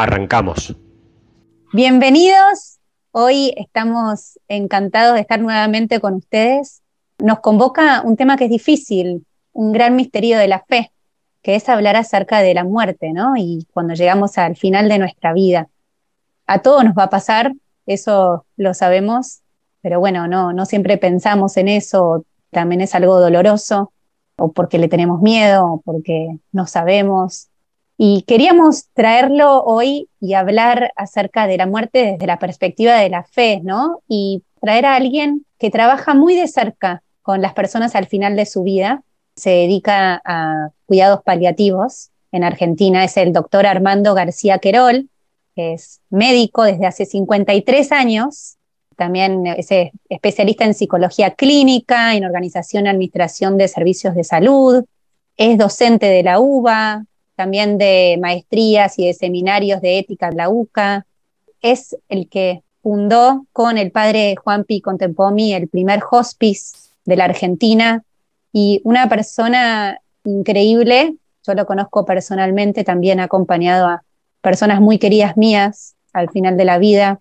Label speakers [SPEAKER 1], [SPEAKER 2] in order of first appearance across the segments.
[SPEAKER 1] Arrancamos.
[SPEAKER 2] Bienvenidos. Hoy estamos encantados de estar nuevamente con ustedes. Nos convoca un tema que es difícil, un gran misterio de la fe, que es hablar acerca de la muerte, ¿no? Y cuando llegamos al final de nuestra vida. A todos nos va a pasar, eso lo sabemos, pero bueno, no, no siempre pensamos en eso, también es algo doloroso, o porque le tenemos miedo, o porque no sabemos, y queríamos traerlo hoy y hablar acerca de la muerte desde la perspectiva de la fe, ¿no? Y traer a alguien que trabaja muy de cerca con las personas al final de su vida, se dedica a cuidados paliativos. En Argentina, es el doctor Armando García Querol, que es médico desde hace 53 años, también es especialista en psicología clínica, en organización y administración de servicios de salud, es docente de la UBA, también de maestrías y de seminarios de ética en la UCA. Es el que fundó con el padre Juan Pi Contempomi el primer hospice de la Argentina y una persona increíble. Yo lo conozco personalmente, también ha acompañado a personas muy queridas mías al final de la vida.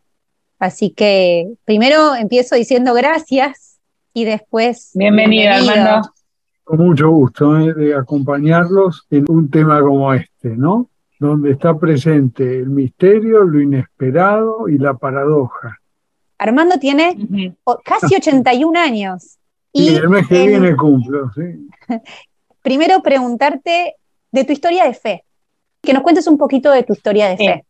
[SPEAKER 2] Así que primero empiezo diciendo gracias y después.
[SPEAKER 3] Bienvenida, Armando
[SPEAKER 4] con mucho gusto ¿eh? de acompañarlos en un tema como este, ¿no? Donde está presente el misterio, lo inesperado y la paradoja.
[SPEAKER 2] Armando tiene casi 81 años.
[SPEAKER 4] Y el mes que viene cumplo, sí.
[SPEAKER 2] Primero preguntarte de tu historia de fe, que nos cuentes un poquito de tu historia de fe.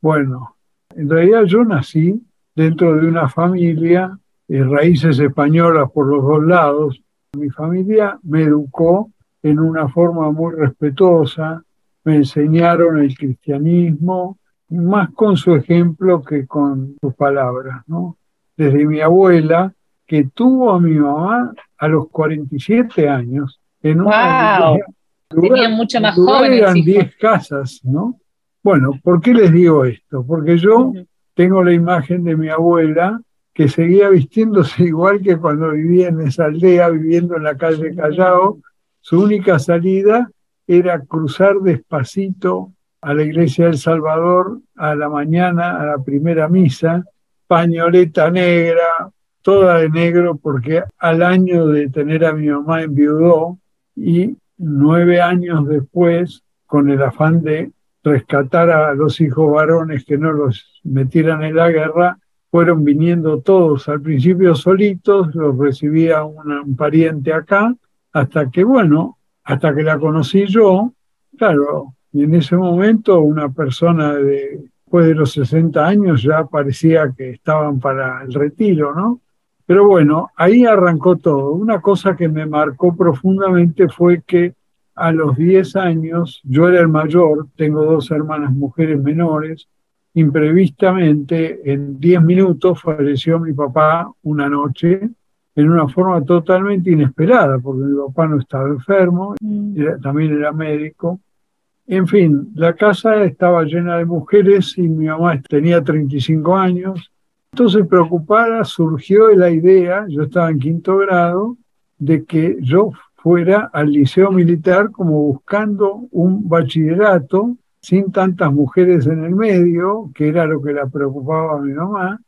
[SPEAKER 4] Bueno, en realidad yo nací dentro de una familia, de eh, raíces españolas por los dos lados, mi familia me educó en una forma muy respetuosa, me enseñaron el cristianismo, más con su ejemplo que con sus palabras, ¿no? Desde mi abuela, que tuvo a mi mamá a los 47 años, en
[SPEAKER 3] una wow. Tenían mucho más jóvenes.
[SPEAKER 4] Eran 10 casas, ¿no? Bueno, ¿por qué les digo esto? Porque yo tengo la imagen de mi abuela que seguía vistiéndose igual que cuando vivía en esa aldea, viviendo en la calle Callao. Su única salida era cruzar despacito a la iglesia del Salvador a la mañana, a la primera misa, pañoleta negra, toda de negro, porque al año de tener a mi mamá enviudó y nueve años después, con el afán de rescatar a los hijos varones que no los metieran en la guerra, fueron viniendo todos al principio solitos, los recibía un pariente acá, hasta que, bueno, hasta que la conocí yo, claro, y en ese momento una persona de, después de los 60 años ya parecía que estaban para el retiro, ¿no? Pero bueno, ahí arrancó todo. Una cosa que me marcó profundamente fue que a los 10 años, yo era el mayor, tengo dos hermanas mujeres menores, imprevistamente, en 10 minutos, falleció mi papá una noche en una forma totalmente inesperada, porque mi papá no estaba enfermo, mm. también era médico. En fin, la casa estaba llena de mujeres y mi mamá tenía 35 años. Entonces, preocupada, surgió la idea, yo estaba en quinto grado, de que yo fuera al liceo militar como buscando un bachillerato sin tantas mujeres en el medio, que era lo que la preocupaba a mi mamá,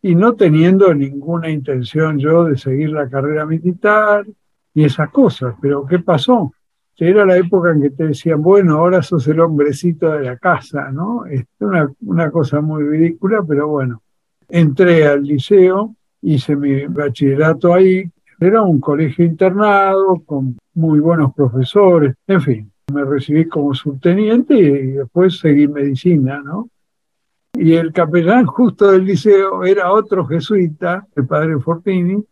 [SPEAKER 4] y no teniendo ninguna intención yo de seguir la carrera militar y esas cosas. Pero ¿qué pasó? Era la época en que te decían, bueno, ahora sos el hombrecito de la casa, ¿no? Es una, una cosa muy ridícula, pero bueno. Entré al liceo, hice mi bachillerato ahí, era un colegio internado con muy buenos profesores, en fin, me recibí como subteniente y después seguí medicina, ¿no? Y el capellán justo del liceo era otro jesuita, el padre Fortini,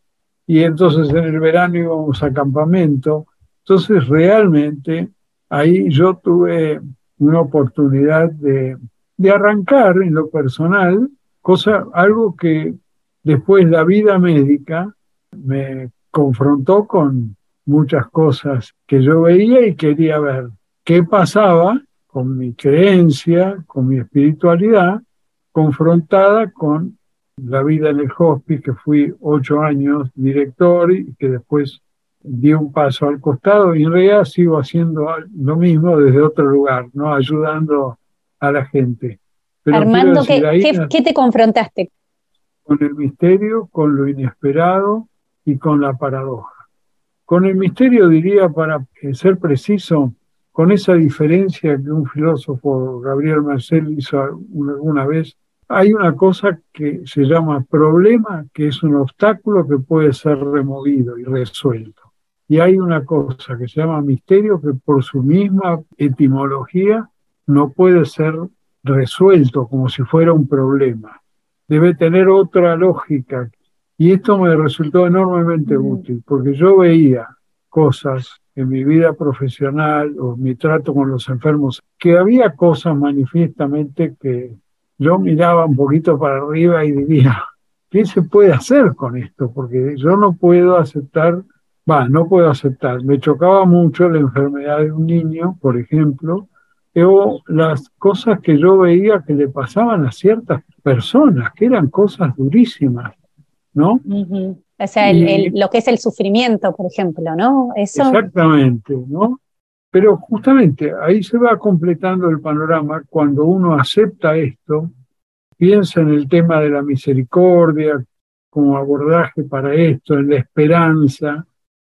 [SPEAKER 4] y entonces en el verano íbamos a campamento. Entonces realmente ahí yo tuve una oportunidad de, de arrancar en lo personal, cosa, algo que después la vida médica me confrontó con muchas cosas que yo veía y quería ver qué pasaba con mi creencia, con mi espiritualidad, confrontada con la vida en el hospice, que fui ocho años director y que después di un paso al costado y en realidad sigo haciendo lo mismo desde otro lugar, ¿no? ayudando a la gente.
[SPEAKER 2] Armando, ¿qué, te confrontaste?
[SPEAKER 4] Con el misterio, con lo inesperado y con la paradoja. Con el misterio diría, para ser preciso, con esa diferencia que un filósofo, Gabriel Marcel, hizo alguna vez, hay una cosa que se llama problema, que es un obstáculo que puede ser removido y resuelto. Y hay una cosa que se llama misterio que por su misma etimología no puede ser resuelto como si fuera un problema. Debe tener otra lógica. Y esto me resultó enormemente útil, porque yo veía cosas en mi vida profesional o mi trato con los enfermos, que había cosas manifiestamente que yo miraba un poquito para arriba y diría, ¿qué se puede hacer con esto? Porque yo no puedo aceptar, va, no puedo aceptar. Me chocaba mucho la enfermedad de un niño, por ejemplo, o las cosas que yo veía que le pasaban a ciertas personas, que eran cosas durísimas, ¿no?
[SPEAKER 2] O sea, lo que es el sufrimiento, por ejemplo, ¿no?
[SPEAKER 4] Eso... Exactamente, ¿no? Pero justamente ahí se va completando el panorama cuando uno acepta esto, piensa en el tema de la misericordia como abordaje para esto, en la esperanza,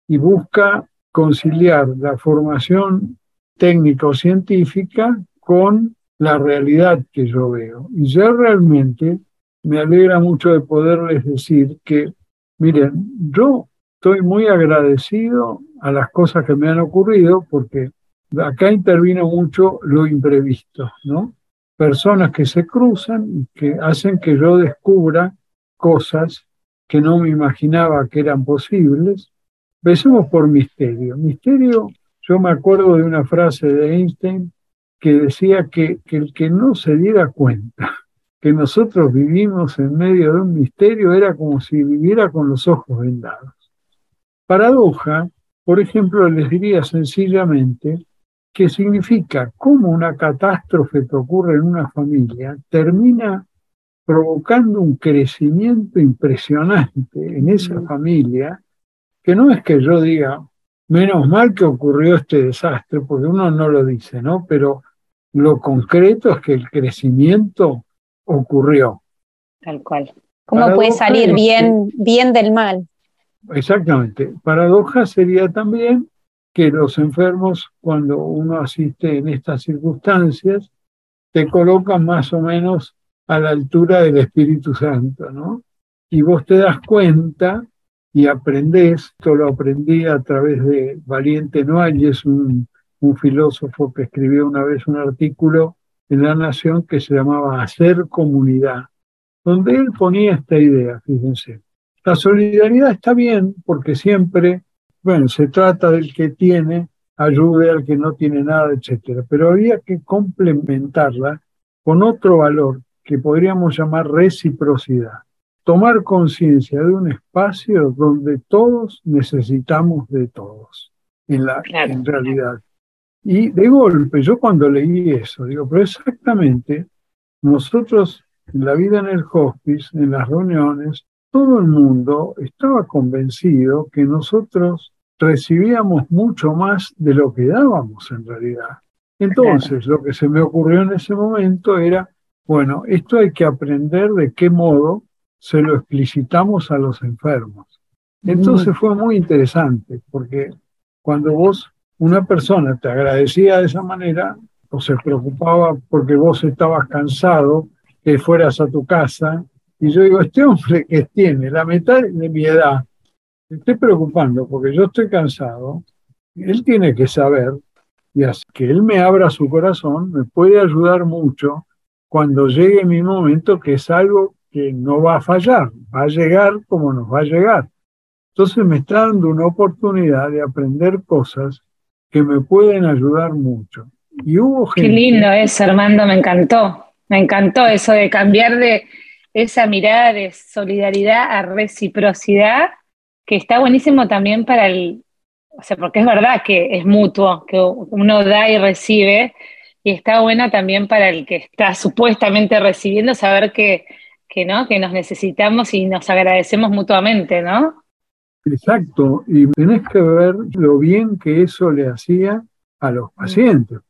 [SPEAKER 4] y busca conciliar la formación técnica o científica con la realidad que yo veo. Y ya realmente me alegra mucho de poderles decir que, miren, yo estoy muy agradecido a las cosas que me han ocurrido porque acá intervino mucho lo imprevisto, ¿no? Personas que se cruzan y que hacen que yo descubra cosas que no me imaginaba que eran posibles. Empecemos por misterio. Misterio yo me acuerdo de una frase de Einstein que decía que, el que no se diera cuenta que nosotros vivimos en medio de un misterio era como si viviera con los ojos vendados. Paradoja, por ejemplo, les diría sencillamente que significa cómo una catástrofe que ocurre en una familia termina provocando un crecimiento impresionante en esa familia, que no es que yo diga, Menos mal que ocurrió este desastre, porque uno no lo dice, ¿no? Pero lo concreto es que el crecimiento ocurrió.
[SPEAKER 2] Tal cual. ¿Cómo puede salir bien, bien del mal?
[SPEAKER 4] Exactamente. Paradoja sería también que los enfermos, cuando uno asiste en estas circunstancias, te colocan más o menos a la altura del Espíritu Santo, ¿no? Y vos te das cuenta y aprendés, esto lo aprendí a través de Valiente Noailles, un, un filósofo que escribió una vez un artículo en La Nación que se llamaba Hacer Comunidad, donde él ponía esta idea, fíjense. La solidaridad está bien porque siempre, bueno, se trata del que tiene, ayude al que no tiene nada, etcétera, pero había que complementarla con otro valor que podríamos llamar reciprocidad tomar conciencia de un espacio donde todos necesitamos de todos, en, la, en realidad. Y de golpe, yo cuando leí eso, digo, pero exactamente, nosotros en la vida en el hospice, en las reuniones, todo el mundo estaba convencido que nosotros recibíamos mucho más de lo que dábamos en realidad. Entonces, lo que se me ocurrió en ese momento era, bueno, esto hay que aprender de qué modo se lo explicitamos a los enfermos. Entonces fue muy interesante, porque cuando vos, una persona te agradecía de esa manera, o se preocupaba porque vos estabas cansado, que fueras a tu casa, y yo digo, este hombre que tiene la mitad de mi edad, me estoy preocupando porque yo estoy cansado, él tiene que saber, y así que él me abra su corazón, me puede ayudar mucho cuando llegue mi momento, que es algo que no va a fallar, va a llegar como nos va a llegar. Entonces me está dando una oportunidad de aprender cosas que me pueden ayudar mucho. Y hubo gente.
[SPEAKER 3] Qué lindo eso, Armando, me encantó. Me encantó eso de cambiar de esa mirada de solidaridad a reciprocidad, que está buenísimo también para el, o sea, porque es verdad que es mutuo, que uno da y recibe, y está buena también para el que está supuestamente recibiendo saber que, que, ¿no? que nos necesitamos y nos agradecemos mutuamente, ¿no?
[SPEAKER 4] Exacto, y tenés que ver lo bien que eso le hacía a los pacientes.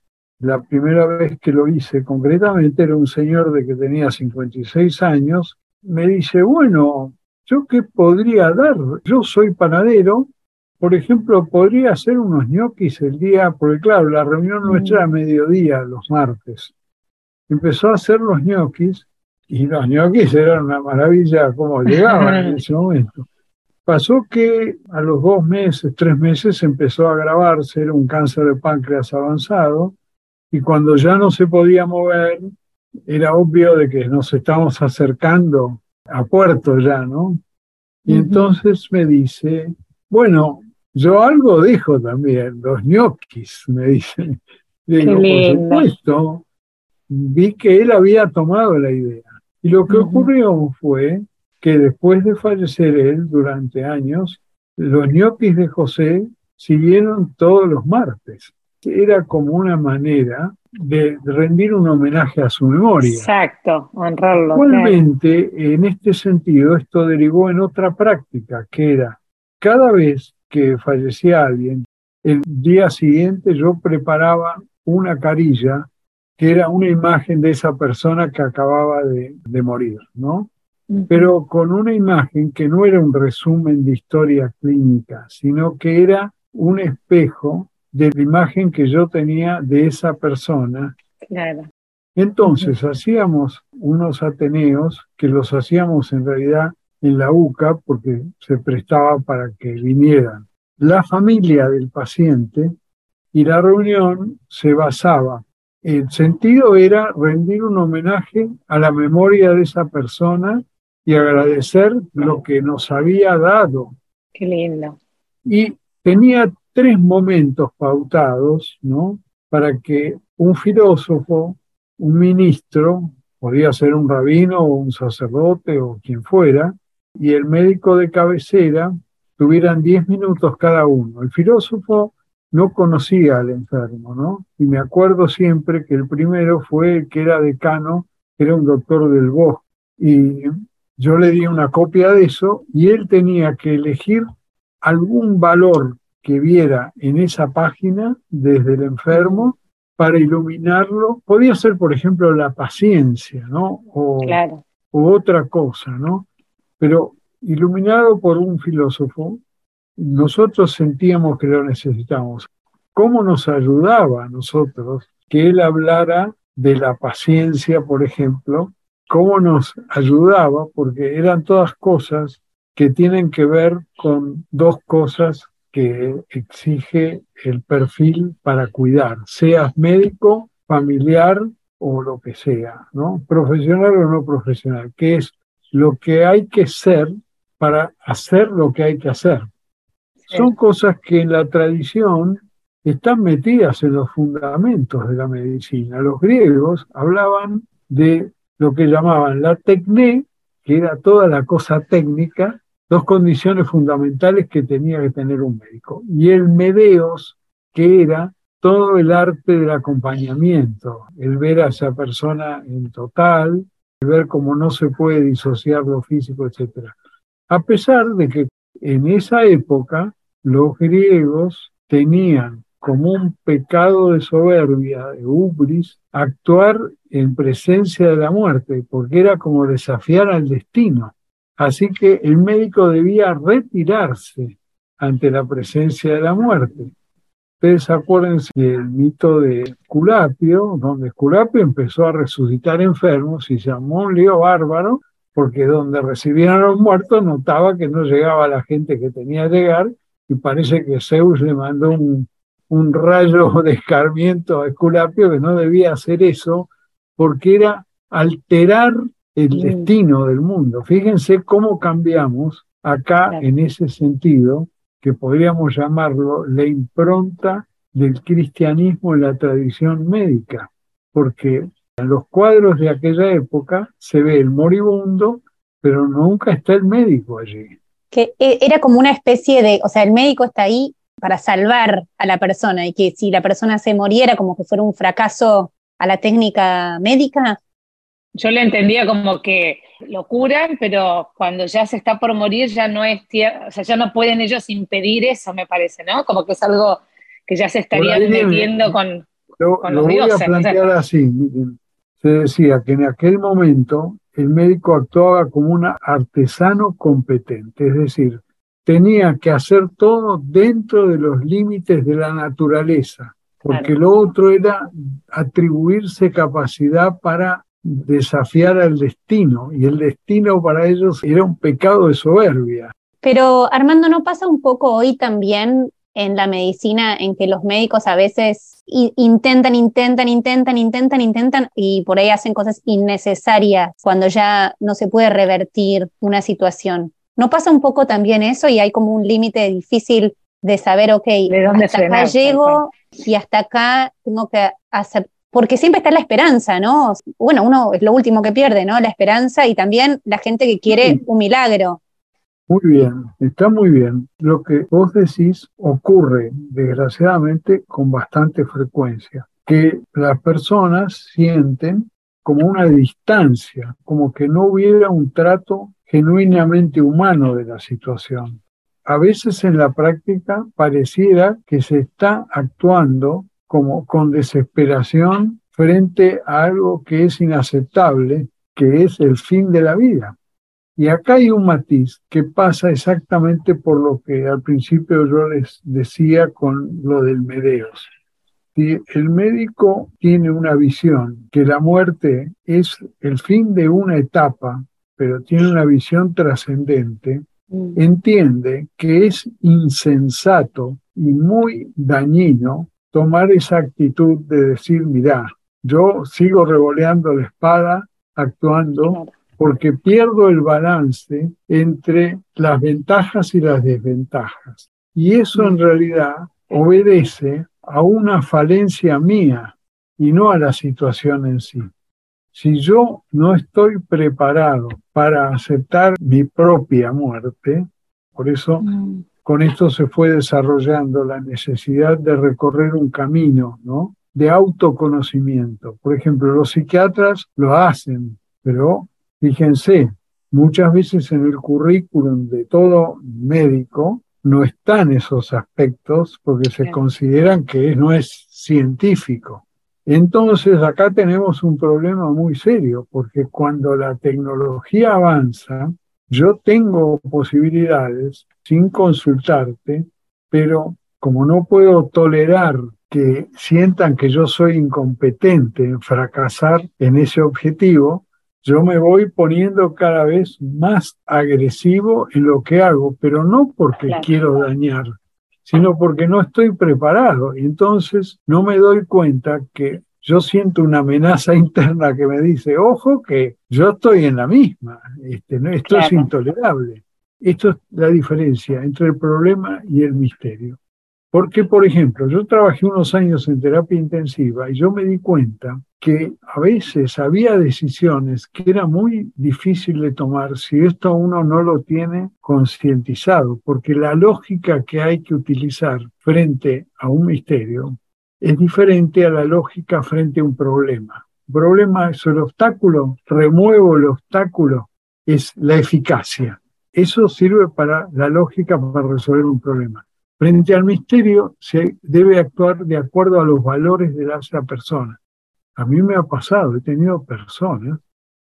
[SPEAKER 4] La primera vez que lo hice concretamente era un señor de que tenía 56 años. Me dice, bueno, ¿yo qué podría dar? Yo soy panadero, por ejemplo, podría hacer unos ñoquis el día, porque claro, la reunión nuestra era a mediodía, los martes. Empezó a hacer los ñoquis y los ñoquis eran una maravilla cómo llegaban en ese momento. Pasó que a los dos meses, tres meses, empezó a agravarse, era un cáncer de páncreas avanzado, y cuando ya no se podía mover, era obvio de que nos estamos acercando a puerto ya, ¿no? Y entonces me dice, bueno, yo algo dijo también, los ñoquis, me dice. Digo, por supuesto, vi que él había tomado la idea. Y lo que ocurrió fue que después de fallecer él durante años, los ñoquis de José siguieron todos los martes. Era como una manera de rendir un homenaje a su memoria.
[SPEAKER 3] Exacto, honrarlo.
[SPEAKER 4] Igualmente, en este sentido, esto derivó en otra práctica, que era cada vez que fallecía alguien, el día siguiente yo preparaba una carilla que era una imagen de esa persona que acababa de, de morir, ¿no? Pero con una imagen que no era un resumen de historia clínica, sino que era un espejo de la imagen que yo tenía de esa persona.
[SPEAKER 3] Claro.
[SPEAKER 4] Entonces hacíamos unos ateneos que los hacíamos en realidad en la UCA porque se prestaba para que vinieran la familia del paciente y la reunión se basaba. El sentido era rendir un homenaje a la memoria de esa persona y agradecer lo que nos había dado.
[SPEAKER 3] Qué lindo.
[SPEAKER 4] Y tenía tres momentos pautados, ¿no? Para que un filósofo, un ministro, podía ser un rabino o un sacerdote o quien fuera, y el médico de cabecera tuvieran diez minutos cada uno. El filósofo no conocía al enfermo, ¿no? Y me acuerdo siempre que el primero fue el que era decano, era un doctor del bosque. Y yo le di una copia de eso y él tenía que elegir algún valor que viera en esa página desde el enfermo para iluminarlo. Podía ser, por ejemplo, la paciencia, ¿no? O, otra cosa, ¿no? Pero iluminado por un filósofo, nosotros sentíamos que lo necesitábamos. ¿Cómo nos ayudaba a nosotros que él hablara de la paciencia, por ejemplo, cómo nos ayudaba, porque eran todas cosas que tienen que ver con dos cosas que exige el perfil para cuidar, seas médico, familiar o lo que sea, ¿no? Profesional o no profesional, que es lo que hay que ser para hacer lo que hay que hacer. Son cosas que en la tradición están metidas en los fundamentos de la medicina. Los griegos hablaban de lo que llamaban la tecné, que era toda la cosa técnica, dos condiciones fundamentales que tenía que tener un médico, y el medeos, que era todo el arte del acompañamiento, el ver a esa persona en total, el ver cómo no se puede disociar lo físico, etc. A pesar de que en esa época los griegos tenían como un pecado de soberbia, de ubris, actuar en presencia de la muerte, porque era como desafiar al destino. Así que el médico debía retirarse ante la presencia de la muerte. Ustedes acuérdense del mito de Esculapio, donde Esculapio empezó a resucitar enfermos y llamó un lío bárbaro, porque donde recibían los muertos notaba que no llegaba la gente que tenía que llegar, y parece que Zeus le mandó un, un rayo de escarmiento a Esculapio que no debía hacer eso porque era alterar el destino del mundo. Fíjense cómo cambiamos acá en ese sentido, que podríamos llamarlo la impronta del cristianismo en la tradición médica, porque en los cuadros de aquella época se ve el moribundo, pero nunca está el médico allí.
[SPEAKER 2] Que e, era como una especie de, o sea, el médico está ahí para salvar a la persona y que si la persona se moriera como que fuera un fracaso a la técnica médica.
[SPEAKER 3] Yo le entendía como que lo curan, pero cuando ya se está por morir ya no es, o sea, ya no pueden ellos impedir eso, me parece, ¿no? Como que es algo que ya se estarían metiendo con,
[SPEAKER 4] lo, con los lo voy a plantear así. Se decía que en aquel momento el médico actuaba como un artesano competente, es decir, tenía que hacer todo dentro de los límites de la naturaleza, porque lo otro era atribuirse capacidad para desafiar al destino, y el destino para ellos era un pecado de soberbia.
[SPEAKER 2] Pero Armando, ¿no pasa un poco hoy también en la medicina en que los médicos a veces intentan, intentan, intentan, intentan, intentan y por ahí hacen cosas innecesarias cuando ya no se puede revertir una situación? ¿No pasa un poco también eso y hay como un límite difícil de saber, ok, ¿De dónde hasta acá llego y hasta acá tengo que hacer, porque siempre está la esperanza, ¿no? Bueno, uno es lo último que pierde, ¿no? La esperanza y también la gente que quiere un milagro.
[SPEAKER 4] Muy bien, está muy bien. Lo que vos decís ocurre, desgraciadamente, con bastante frecuencia, que las personas sienten como una distancia, como que no hubiera un trato genuinamente humano de la situación. A veces en la práctica pareciera que se está actuando como con desesperación frente a algo que es inaceptable, que es el fin de la vida. Y acá hay un matiz que pasa exactamente por lo que al principio yo les decía con lo del Medeos. Si el médico tiene una visión que la muerte es el fin de una etapa, pero tiene una visión trascendente, mm. entiende que es insensato y muy dañino tomar esa actitud de decir, mira, yo sigo revoleando la espada, actuando, porque pierdo el balance entre las ventajas y las desventajas. Y eso en realidad obedece a una falencia mía y no a la situación en sí. Si yo no estoy preparado para aceptar mi propia muerte, por eso mm. con esto se fue desarrollando la necesidad de recorrer un camino, ¿no? De autoconocimiento. Por ejemplo, los psiquiatras lo hacen, pero Fíjense, muchas veces en el currículum de todo médico no están esos aspectos porque se consideran que no es científico. Entonces acá tenemos un problema muy serio porque cuando la tecnología avanza, yo tengo posibilidades sin consultarte, pero como no puedo tolerar que sientan que yo soy incompetente en fracasar en ese objetivo, yo me voy poniendo cada vez más agresivo en lo que hago, pero no porque quiero dañar, sino porque no estoy preparado. Y entonces no me doy cuenta que yo siento una amenaza interna que me dice, ojo que yo estoy en la misma, este, esto es intolerable. Esto es la diferencia entre el problema y el misterio. Porque, por ejemplo, yo trabajé unos años en terapia intensiva y yo me di cuenta que a veces había decisiones que era muy difícil de tomar si esto uno no lo tiene concientizado, porque la lógica que hay que utilizar frente a un misterio es diferente a la lógica frente a un problema. El problema es el obstáculo, remuevo el obstáculo, es la eficacia. Eso sirve para la lógica para resolver un problema. Frente al misterio se debe actuar de acuerdo a los valores de la persona. A mí me ha pasado, he tenido personas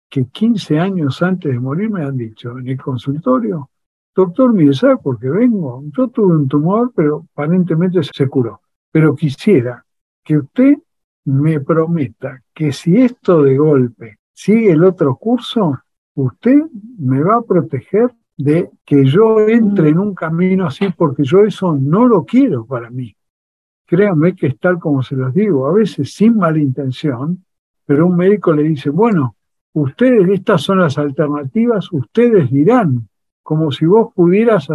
[SPEAKER 4] que 15 años antes de morir me han dicho en el consultorio, doctor, mire, ¿sabe por qué vengo? Yo tuve un tumor, pero aparentemente se curó. Pero quisiera que usted me prometa que si esto de golpe sigue el otro curso, usted me va a proteger de que yo entre en un camino así porque yo eso no lo quiero para mí. Créanme que es tal como se los digo, a veces sin mala intención, pero un médico le dice, bueno, ustedes, estas son las alternativas, ustedes dirán, como si vos pudieras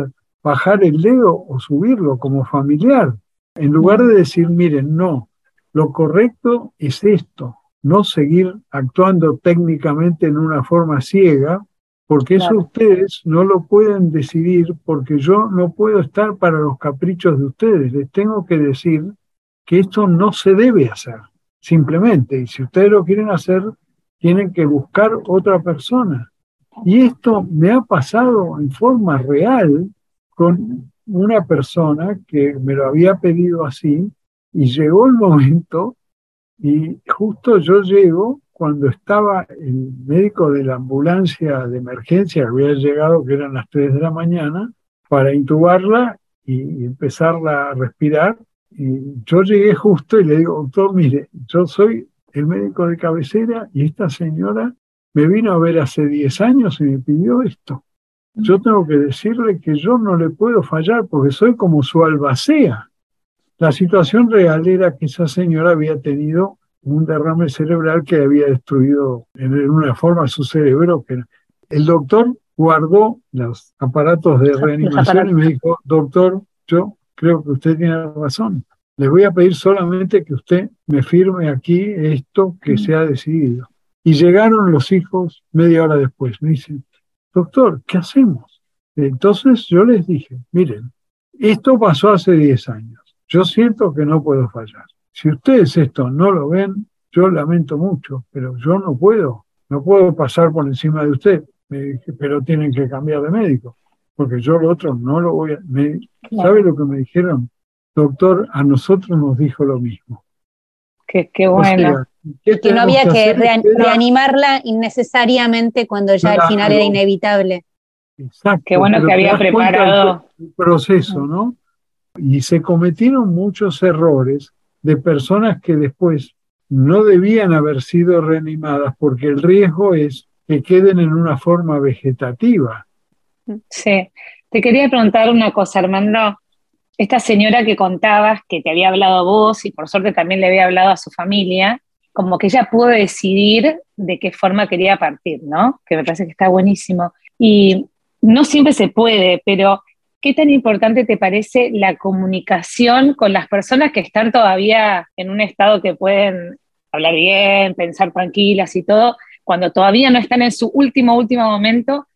[SPEAKER 4] bajar el dedo o subirlo como familiar. En lugar de decir, miren, no, lo correcto es esto, no seguir actuando técnicamente en una forma ciega, porque eso ustedes no lo pueden decidir, porque yo no puedo estar para los caprichos de ustedes. Les tengo que decir que esto no se debe hacer, simplemente. Y si ustedes lo quieren hacer, tienen que buscar otra persona. Y esto me ha pasado en forma real con una persona que me lo había pedido así y llegó el momento y justo yo llego cuando estaba el médico de la ambulancia de emergencia, había llegado, que eran las 3 de la mañana, para intubarla y, empezarla a respirar. Y yo llegué justo y le digo, doctor, mire, yo soy el médico de cabecera y esta señora me vino a ver hace 10 años y me pidió esto. Yo tengo que decirle que yo no le puedo fallar porque soy como su albacea. La situación real era que esa señora había tenido un derrame cerebral que había destruido en una forma su cerebro. Que el doctor guardó los aparatos de reanimación y me dijo, doctor, yo creo que usted tiene razón. Le voy a pedir solamente que usted me firme aquí esto que se ha decidido. Y llegaron los hijos media hora después. Me dicen, doctor, ¿qué hacemos? Entonces yo les dije, miren, esto pasó hace 10 años. Yo siento que no puedo fallar. Si ustedes esto no lo ven, yo lamento mucho, pero yo no puedo, no puedo pasar por encima de usted. Me dije, pero tienen que cambiar de médico, porque yo lo otro no lo voy a... ¿Sabe lo que me dijeron? Doctor, a nosotros nos dijo lo mismo.
[SPEAKER 3] Qué, qué bueno.
[SPEAKER 2] que no había que, reanimarla innecesariamente cuando ya al final era inevitable.
[SPEAKER 4] Exacto.
[SPEAKER 3] Qué bueno que había preparado.
[SPEAKER 4] El proceso, ¿no? Y se cometieron muchos errores de personas que después no debían haber sido reanimadas porque el riesgo es que queden en una forma vegetativa.
[SPEAKER 3] Sí. Te quería preguntar una cosa, Armando esta señora que contabas, que te había hablado a vos y por suerte también le había hablado a su familia, como que ella pudo decidir de qué forma quería partir, ¿no? Que me parece que está buenísimo. Y no siempre se puede, pero ¿qué tan importante te parece la comunicación con las personas que están todavía en un estado que pueden hablar bien, pensar tranquilas y todo, cuando todavía no están en su último, último momento,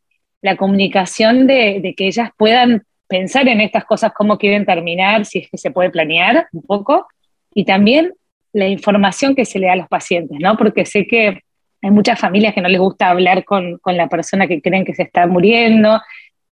[SPEAKER 3] la comunicación de, de que ellas puedan pensar en estas cosas, cómo quieren terminar, si es que se puede planear un poco, y también la información que se le da a los pacientes, ¿no? Porque sé que hay muchas familias que no les gusta hablar con, la persona que creen que se está muriendo,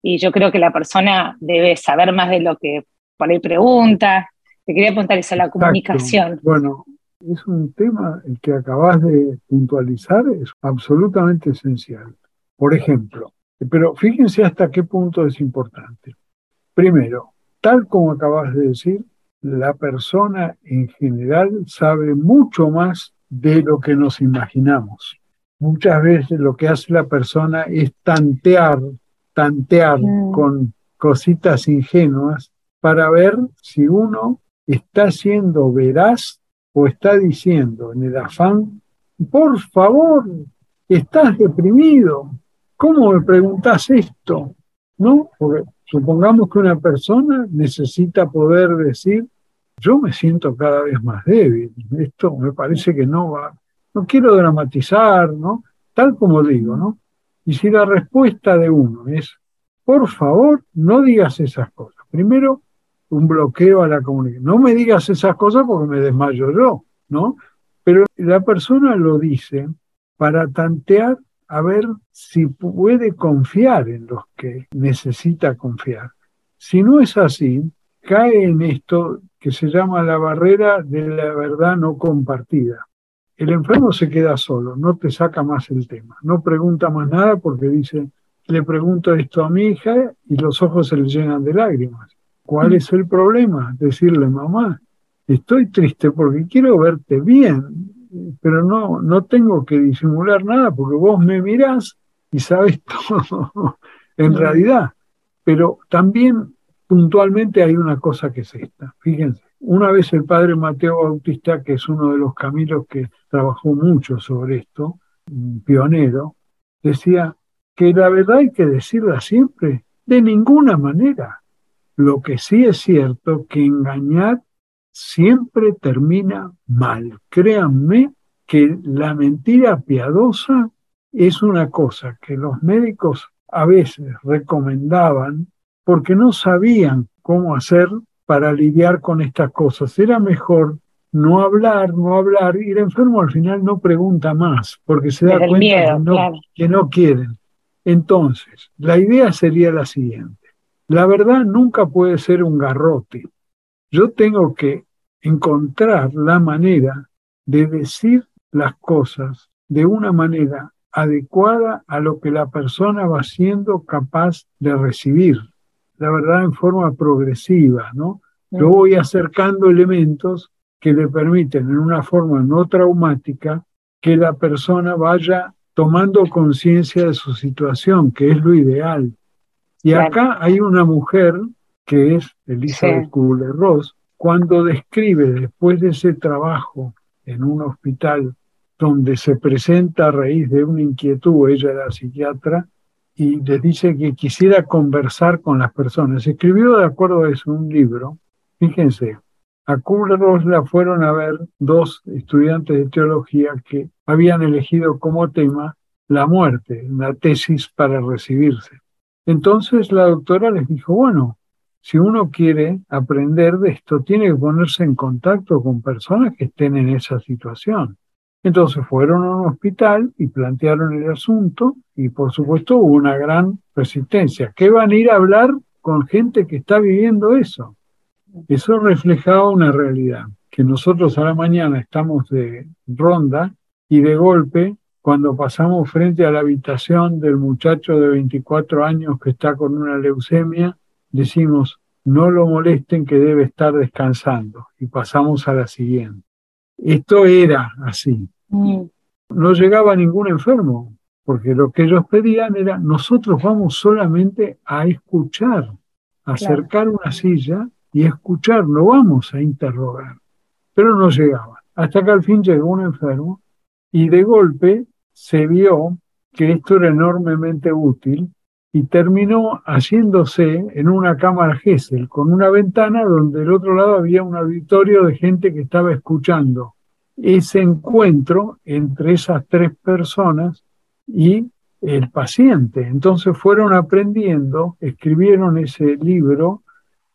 [SPEAKER 3] y yo creo que la persona debe saber más de lo que por ahí pregunta. Te quería preguntar eso, la comunicación.
[SPEAKER 4] Bueno, es un tema el que acabas de puntualizar, es absolutamente esencial. Por ejemplo, pero fíjense hasta qué punto es importante. Primero, tal como acabas de decir, la persona en general sabe mucho más de lo que nos imaginamos. Muchas veces lo que hace la persona es tantear, tantear mm. con cositas ingenuas para ver si uno está siendo veraz o está diciendo en el afán, por favor, estás deprimido, ¿cómo me preguntas esto? ¿No? Porque Supongamos que una persona necesita poder decir, yo me siento cada vez más débil, esto me parece que no va, no quiero dramatizar, ¿no? Tal como digo, ¿no? Y si la respuesta de uno es, por favor, no digas esas cosas. Primero, un bloqueo a la comunicación. No me digas esas cosas porque me desmayo yo, ¿no? Pero la persona lo dice para tantear a ver si puede confiar en los que necesita confiar. Si no es así, cae en esto que se llama la barrera de la verdad no compartida. El enfermo se queda solo, no te saca más el tema, no pregunta más nada porque dice, le pregunto esto a mi hija y los ojos se le llenan de lágrimas. ¿Cuál es el problema? Decirle, mamá, estoy triste porque quiero verte bien, pero no, no tengo que disimular nada porque vos me mirás y sabes todo en realidad. Pero también puntualmente hay una cosa que es esta. Fíjense, una vez el padre Mateo Bautista, que es uno de los caminos que trabajó mucho sobre esto, un pionero, decía que la verdad hay que decirla siempre, de ninguna manera. Lo que sí es cierto que engañar siempre termina mal. Créanme que la mentira piadosa es una cosa que los médicos a veces recomendaban porque no sabían cómo hacer para lidiar con estas cosas. Era mejor no hablar, no hablar, y el enfermo al final no pregunta más, porque se da cuenta que, no, quieren. Entonces, la idea sería la siguiente. La verdad nunca puede ser un garrote. Yo tengo que encontrar la manera de decir las cosas de una manera adecuada a lo que la persona va siendo capaz de recibir. La verdad en forma progresiva, ¿no? Yo voy acercando elementos que le permiten en una forma no traumática que la persona vaya tomando conciencia de su situación, que es lo ideal. Y acá hay una mujer que es Elizabeth Kubler-Ross, cuando describe después de ese trabajo en un hospital donde se presenta a raíz de una inquietud, ella era psiquiatra, y le dice que quisiera conversar con las personas. Escribió de acuerdo a eso un libro, fíjense, a Kubler-Ross la fueron a ver dos estudiantes de teología que habían elegido como tema la muerte, la tesis para recibirse. Entonces la doctora les dijo, bueno, si uno quiere aprender de esto, tiene que ponerse en contacto con personas que estén en esa situación. Entonces fueron a un hospital y plantearon el asunto y por supuesto hubo una gran resistencia. ¿Qué van a ir a hablar con gente que está viviendo eso? Eso reflejaba una realidad, que nosotros a la mañana estamos de ronda y de golpe, cuando pasamos frente a la habitación del muchacho de 24 años que está con una leucemia, decimos, no lo molesten que debe estar descansando y pasamos a la siguiente. Esto era así. Mm. No llegaba ningún enfermo, porque lo que ellos pedían era, nosotros vamos solamente a escuchar, a acercar una silla y escuchar, no vamos a interrogar. Pero no llegaba. Hasta que al fin llegó un enfermo y de golpe se vio que esto era enormemente útil y terminó haciéndose en una cámara Gesell con una ventana donde del otro lado había un auditorio de gente que estaba escuchando ese encuentro entre esas tres personas y el paciente. Entonces fueron aprendiendo, escribieron ese libro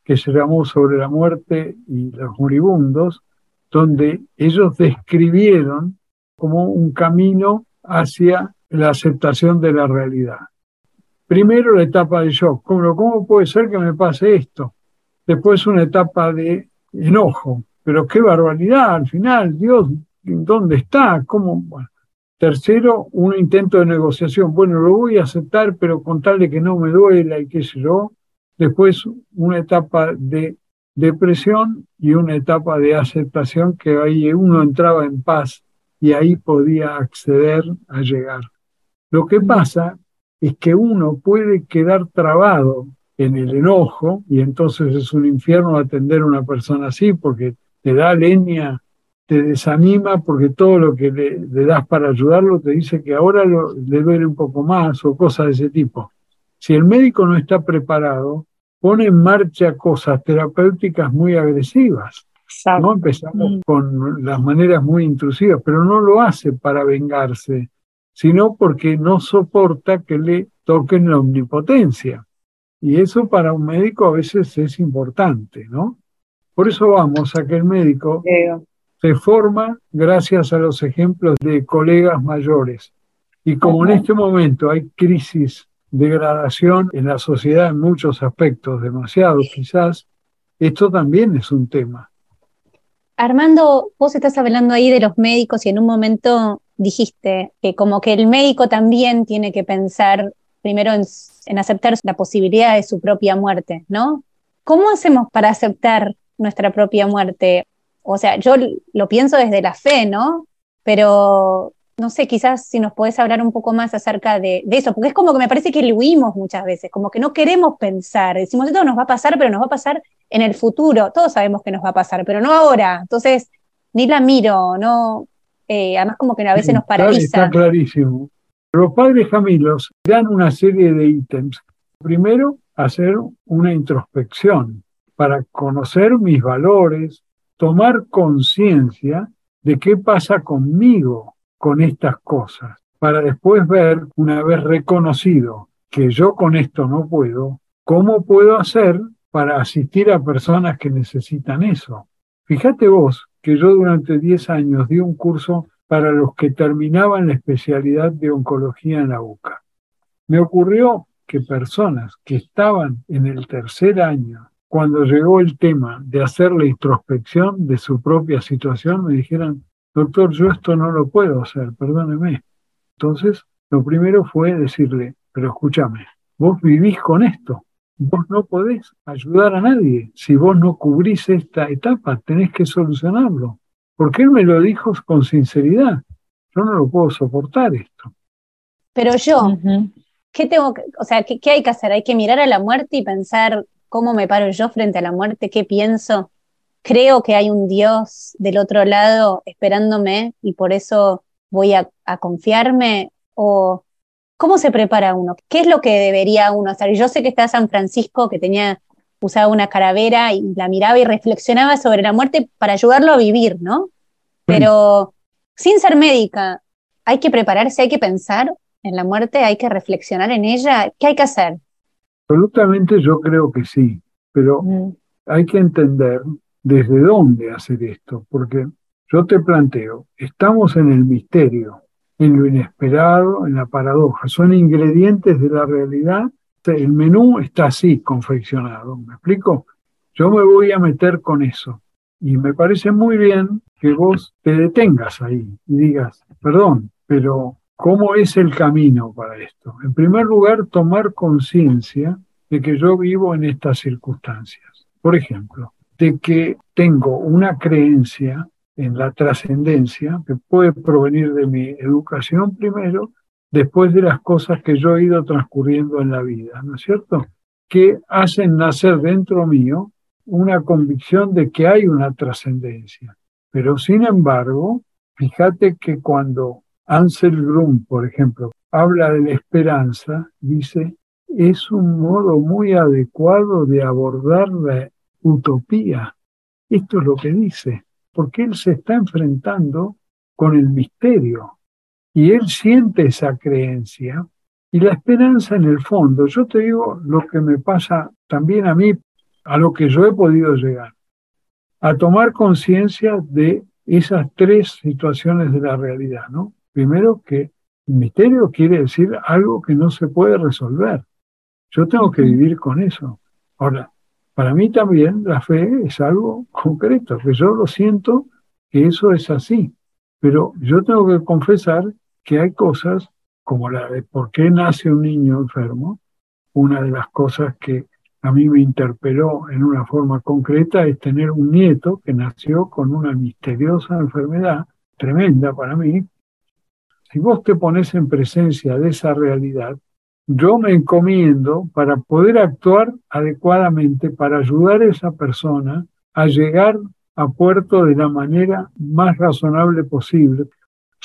[SPEAKER 4] que se llamó Sobre la muerte y los moribundos, donde ellos describieron como un camino hacia la aceptación de la realidad. Primero la etapa de shock, ¿cómo, cómo puede ser que me pase esto? Después una etapa de enojo, pero qué barbaridad al final, Dios, ¿dónde está? ¿Cómo? Tercero, un intento de negociación. Bueno, lo voy a aceptar, pero con tal de que no me duela y qué sé yo. Después una etapa de depresión y una etapa de aceptación que ahí uno entraba en paz y ahí podía acceder a llegar. Lo que pasa es que uno puede quedar trabado en el enojo y entonces es un infierno atender a una persona así porque te da leña, te desanima porque todo lo que le, das para ayudarlo te dice que ahora le duele un poco más o cosas de ese tipo. Si el médico no está preparado, pone en marcha cosas terapéuticas muy agresivas. ¿no? Empezamos mm. con las maneras muy intrusivas, pero no lo hace para vengarse, sino porque no soporta que le toquen la omnipotencia. Y eso para un médico a veces es importante, ¿no? Por eso vamos a que el médico se forma gracias a los ejemplos de colegas mayores. Y como en este momento hay crisis degradación en la sociedad en muchos aspectos, demasiado quizás, esto también es un tema.
[SPEAKER 2] Armando, vos estás hablando ahí de los médicos y en un momento dijiste que como que el médico también tiene que pensar primero en, aceptar la posibilidad de su propia muerte, ¿no? ¿Cómo hacemos para aceptar nuestra propia muerte? O sea, yo lo pienso desde la fe, ¿no? Pero no sé, quizás si nos podés hablar un poco más acerca de, eso, porque es como que me parece que lo huimos muchas veces, como que no queremos pensar, decimos, esto nos va a pasar, pero nos va a pasar en el futuro, todos sabemos que nos va a pasar, pero no ahora, entonces ni la miro, no, eh, además como que a veces nos paraliza.
[SPEAKER 4] Está clarísimo. Los padres Jamilos dan una serie de ítems. Primero, hacer una introspección para conocer mis valores, tomar conciencia de qué pasa conmigo con estas cosas, para después ver, una vez reconocido que yo con esto no puedo, cómo puedo hacer para asistir a personas que necesitan eso. Fíjate vos que yo durante 10 años di un curso para los que terminaban la especialidad de oncología en la UCA. Me ocurrió que personas que estaban en el tercer año, cuando llegó el tema de hacer la introspección de su propia situación, me dijeran, doctor, yo esto no lo puedo hacer, perdóneme. Entonces, lo primero fue decirle, pero escúchame, vos vivís con esto, vos no podés ayudar a nadie. Si vos no cubrís esta etapa, tenés que solucionarlo. Porque él me lo dijo con sinceridad. Yo no lo puedo soportar esto.
[SPEAKER 2] Pero yo, ¿qué tengo o sea, ¿qué, hay que hacer? Hay que mirar a la muerte y pensar cómo me paro yo frente a la muerte, qué pienso. Creo que hay un Dios del otro lado esperándome y por eso voy a, a confiarme o ¿Cómo se prepara uno? ¿Qué es lo que debería uno hacer? Yo sé que está San Francisco, que tenía, usaba una caravera y la miraba y reflexionaba sobre la muerte para ayudarlo a vivir, ¿no? Pero sin ser médica, hay que prepararse, hay que pensar en la muerte, hay que reflexionar en ella. ¿Qué hay que hacer?
[SPEAKER 4] Absolutamente yo creo que sí, pero mm. hay que entender desde dónde hacer esto, porque yo te planteo, estamos en el misterio, en lo inesperado, en la paradoja. Son ingredientes de la realidad. El menú está así confeccionado. ¿Me explico? Yo me voy a meter con eso. Y me parece muy bien que vos te detengas ahí y digas, perdón, pero ¿cómo es el camino para esto? En primer lugar, tomar conciencia de que yo vivo en estas circunstancias. Por ejemplo, de que tengo una creencia en la trascendencia, que puede provenir de mi educación primero, después de las cosas que yo he ido transcurriendo en la vida, ¿no es cierto? Que hacen nacer dentro mío una convicción de que hay una trascendencia. Pero sin embargo, fíjate que cuando Ansel Grum, por ejemplo, habla de la esperanza, dice, es un modo muy adecuado de abordar la utopía. Esto es lo que dice porque él se está enfrentando con el misterio y él siente esa creencia y la esperanza en el fondo. Yo te digo lo que me pasa también a mí, a lo que yo he podido llegar, a tomar conciencia de esas tres situaciones de la realidad, ¿no? Primero que el misterio quiere decir algo que no se puede resolver. Yo tengo que vivir con eso. Ahora, para mí también la fe es algo concreto, que yo lo siento que eso es así, pero yo tengo que confesar que hay cosas como la de por qué nace un niño enfermo, una de las cosas que a mí me interpeló en una forma concreta es tener un nieto que nació con una misteriosa enfermedad tremenda para mí. Si vos te pones en presencia de esa realidad, yo me encomiendo para poder actuar adecuadamente, para ayudar a esa persona a llegar a puerto de la manera más razonable posible.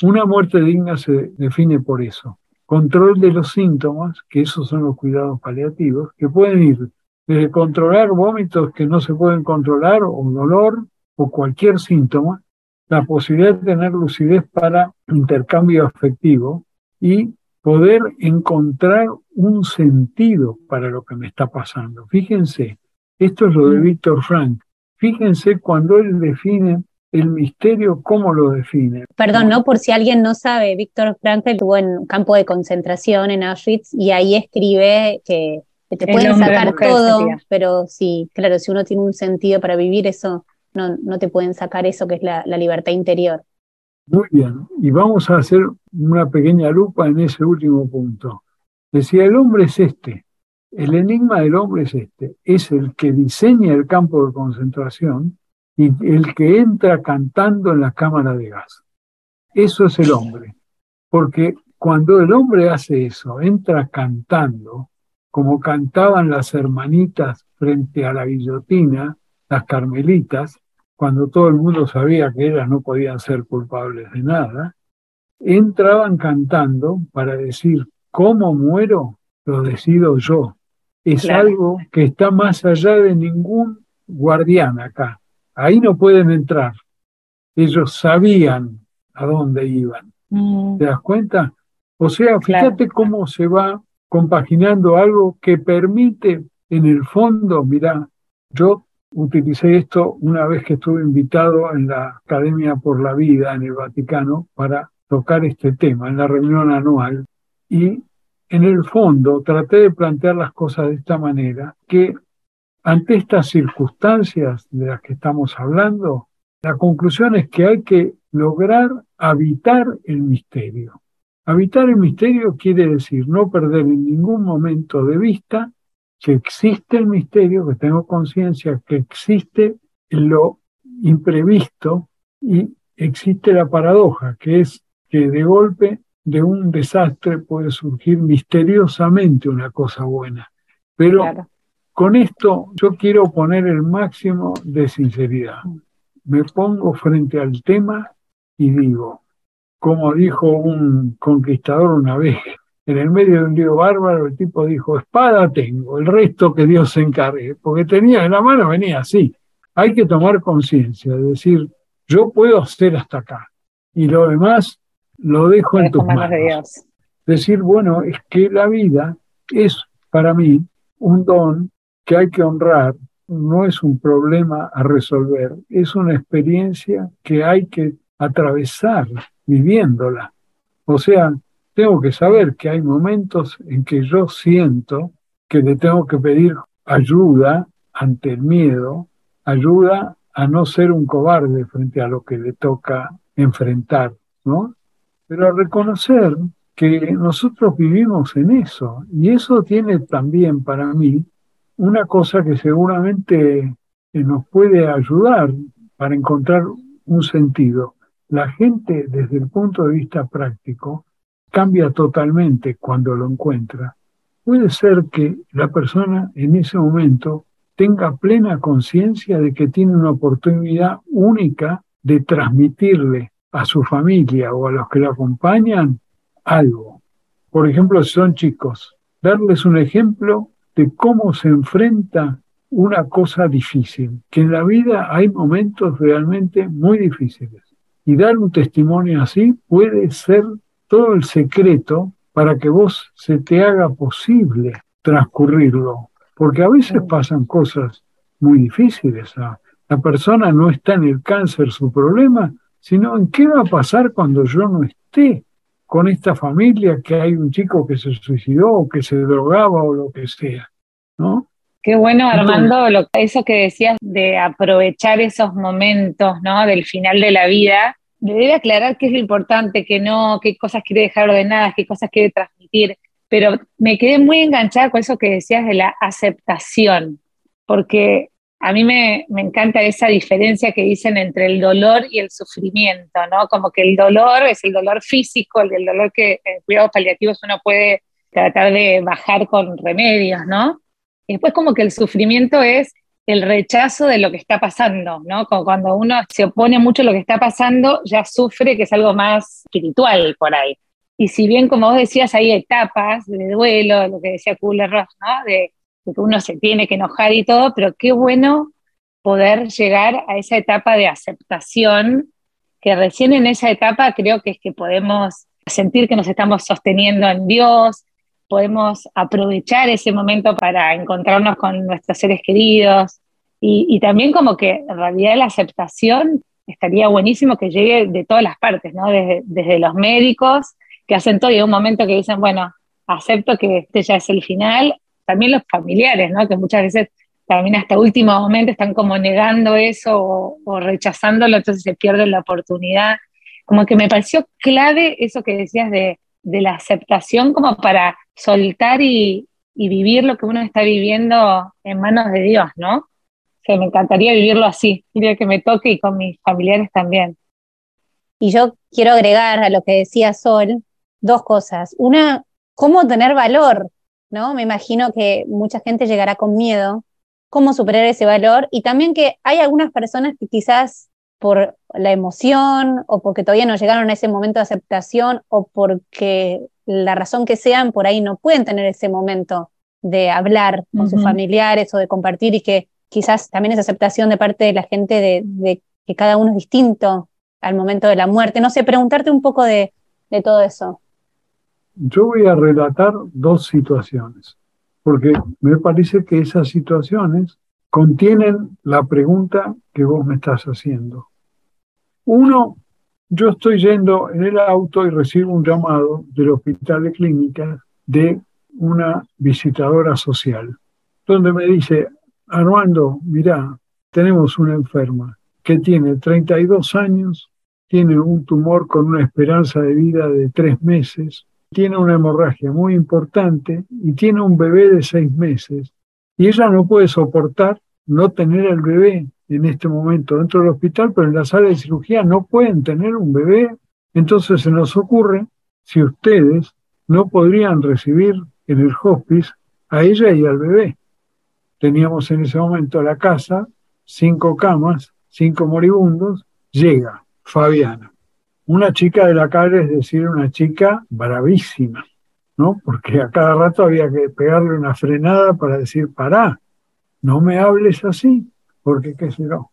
[SPEAKER 4] Una muerte digna se define por eso. Control de los síntomas, que esos son los cuidados paliativos, que pueden ir desde controlar vómitos que no se pueden controlar, o dolor, o cualquier síntoma, la posibilidad de tener lucidez para intercambio afectivo y poder encontrar un sentido para lo que me está pasando. Fíjense, esto es lo de. Víctor Frank. Fíjense cuando él define el misterio, ¿cómo lo define?
[SPEAKER 2] Perdón, ¿no? Por si alguien no sabe, Víctor Frank estuvo en un campo de concentración en Auschwitz y ahí escribe que, te pueden sacar todo, pero sí, claro, si uno tiene un sentido para vivir eso, no, no te pueden sacar eso que es la libertad interior.
[SPEAKER 4] Muy bien, y vamos a hacer una pequeña lupa en ese último punto. Decía, el hombre es este, el enigma del hombre es este, es el que diseña el campo de concentración y el que entra cantando en la cámara de gas. Eso es el hombre, porque cuando el hombre hace eso, entra cantando, como cantaban las hermanitas frente a la guillotina, las carmelitas, cuando todo el mundo sabía que ellas no podían ser culpables de nada, entraban cantando para decir, ¿cómo muero? Lo decido yo. Es algo que está más allá de ningún guardián acá. ahí no pueden entrar. Ellos sabían a dónde iban.
[SPEAKER 3] Mm.
[SPEAKER 4] ¿Te das cuenta? O sea, fíjate cómo se va compaginando algo que permite, en el fondo, mira, yo utilicé esto una vez que estuve invitado en la Academia por la Vida en el Vaticano para tocar este tema en la reunión anual y en el fondo traté de plantear las cosas de esta manera, que ante estas circunstancias de las que estamos hablando, la conclusión es que hay que lograr habitar el misterio. Habitar el misterio quiere decir no perder en ningún momento de vista que existe el misterio, que tengo conciencia que existe lo imprevisto y existe la paradoja, que es que de golpe de un desastre puede surgir misteriosamente una cosa buena. Pero con esto yo quiero poner el máximo de sinceridad. Me pongo frente al tema y digo, como dijo un conquistador una vez, en el medio de un lío bárbaro, el tipo dijo, espada tengo, el resto que Dios se encargue, porque tenía en la mano, venía así. Hay que tomar conciencia, de decir, yo puedo hacer hasta acá, y lo demás lo dejo en tus manos. Decir, bueno, es que la vida es para mí un don que hay que honrar, no es un problema a resolver, es una experiencia que hay que atravesar viviéndola. O sea, tengo que saber que hay momentos en que yo siento que le tengo que pedir ayuda ante el miedo, ayuda a no ser un cobarde frente a lo que le toca enfrentar, ¿no? pero a reconocer que nosotros vivimos en eso. Y eso tiene también para mí una cosa que seguramente eh, nos puede ayudar para encontrar un sentido. La gente desde el punto de vista práctico cambia totalmente cuando lo encuentra. Puede ser que la persona en ese momento tenga plena conciencia de que tiene una oportunidad única de transmitirle a su familia o a los que lo acompañan algo. Por ejemplo, si son chicos, darles un ejemplo de cómo se enfrenta una cosa difícil, que en la vida hay momentos realmente muy difíciles. Y dar un testimonio así puede ser todo el secreto para que vos se te haga posible transcurrirlo. Porque a veces pasan cosas muy difíciles. La persona no está en el cáncer su problema, sino en qué va a pasar cuando yo no esté con esta familia, que hay un chico que se suicidó o que se drogaba o lo que sea, ¿no?
[SPEAKER 3] Qué bueno, Armando, lo, eso que decías de aprovechar esos momentos, ¿no? Del final de la vida. Me debe aclarar qué es lo importante, qué no, qué cosas quiere dejar ordenadas, qué cosas quiere transmitir. Pero me quedé muy enganchada con eso que decías de la aceptación, porque a mí me, encanta esa diferencia que dicen entre el dolor y el sufrimiento, ¿no? Como que el dolor es el dolor físico, el, dolor que en cuidados paliativos uno puede tratar de bajar con remedios, ¿no? Y después como que el sufrimiento es el rechazo de lo que está pasando, ¿no? Como cuando uno se opone mucho a lo que está pasando, ya sufre que es algo más espiritual por ahí. Y si bien, como vos decías, hay etapas de duelo, lo que decía Kubler-Ross, ¿no? De que uno se tiene que enojar y todo, pero qué bueno poder llegar a esa etapa de aceptación, que recién en esa etapa creo que es que podemos sentir que nos estamos sosteniendo en Dios, podemos aprovechar ese momento para encontrarnos con nuestros seres queridos y, también como que en realidad la aceptación estaría buenísimo que llegue de todas las partes, ¿no? Desde, desde los médicos que hacen todo y hay un momento que dicen, bueno, acepto que este ya es el final, también los familiares, ¿no? Que muchas veces también hasta último momento están como negando eso o, rechazándolo, entonces se pierde la oportunidad. Como que me pareció clave eso que decías de, la aceptación como para soltar y, vivir lo que uno está viviendo en manos de Dios, ¿no? Que me encantaría vivirlo así, quería que me toque y con mis familiares también.
[SPEAKER 2] Y yo quiero agregar a lo que decía Sol dos cosas. Una, cómo tener valor ¿no? Me imagino que mucha gente llegará con miedo, cómo superar ese valor y también que hay algunas personas que quizás por la emoción o porque todavía no llegaron a ese momento de aceptación o porque la razón que sean, por ahí no pueden tener ese momento de hablar con sus familiares o de compartir y que quizás también esa aceptación de parte de la gente de, que cada uno es distinto al momento de la muerte. No sé, preguntarte un poco de, de todo eso.
[SPEAKER 4] Yo voy a relatar dos situaciones, porque me parece que esas situaciones contienen la pregunta que vos me estás haciendo. Uno, yo estoy yendo en el auto y recibo un llamado del hospital de clínicas de una visitadora social, donde me dice, Armando, mira, tenemos una enferma que tiene 32 años, tiene un tumor con una esperanza de vida de tres meses, tiene una hemorragia muy importante y tiene un bebé de seis meses. Y ella no puede soportar no tener el bebé en este momento dentro del hospital, pero en la sala de cirugía no pueden tener un bebé. Entonces se nos ocurre si ustedes no podrían recibir en el hospice a ella y al bebé. Teníamos en ese momento la casa, cinco camas, cinco moribundos, llega Fabiana, una chica de la calle, es decir, una chica bravísima, ¿no? Porque a cada rato había que pegarle una frenada para decir, pará, no me hables así, porque qué sé yo.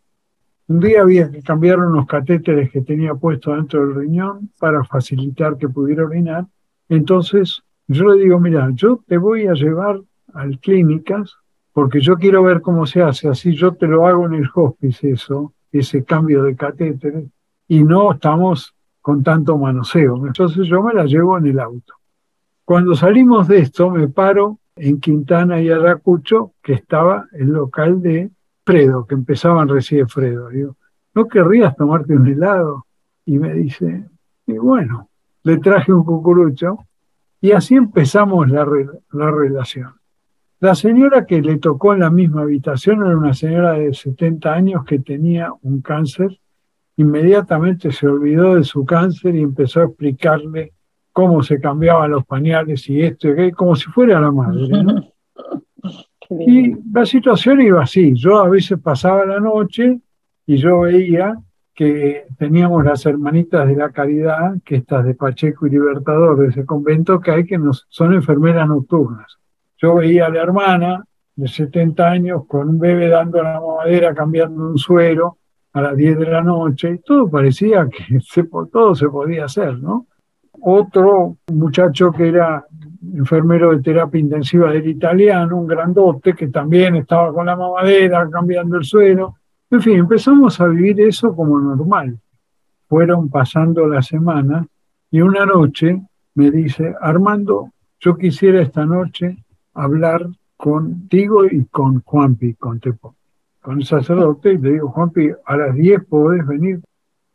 [SPEAKER 4] Un día había que cambiar unos catéteres que tenía puesto dentro del riñón para facilitar que pudiera orinar. Entonces yo le digo, mira, yo te voy a llevar al clínicas porque yo quiero ver cómo se hace, así yo te lo hago en el hospice eso, ese cambio de catéteres, y no estamos con tanto manoseo. Entonces yo me la llevo en el auto. Cuando salimos de esto, me paro en Quintana y Aracucho, que estaba el local de Fredo, que empezaban recién Fredo. Digo, ¿no querrías tomarte un helado? Y me dice, y bueno, le traje un cucurucho y así empezamos la, la relación. La señora que le tocó en la misma habitación era una señora de 70 años que tenía un cáncer. Inmediatamente se olvidó de su cáncer y empezó a explicarle cómo se cambiaban los pañales y esto y aquello, como si fuera la madre. Y la situación iba así. Yo a veces pasaba la noche y yo veía que teníamos las hermanitas de la caridad, que estas de Pacheco y Libertador, de ese convento que hay, que nos, son enfermeras nocturnas. Yo veía a la hermana de 70 años con un bebé dando la mamadera, cambiando un suero a las 10 de la noche, y todo parecía que se, todo se podía hacer, ¿no? Otro muchacho que era enfermero de terapia intensiva del italiano, un grandote que también estaba con la mamadera, cambiando el suelo. En fin, empezamos a vivir eso como normal. Fueron pasando las semanas y una noche me dice, Armando, yo quisiera esta noche hablar contigo y con Juanpi, con Tepo, con el sacerdote, y le digo, Juanpi, a las 10 podés venir.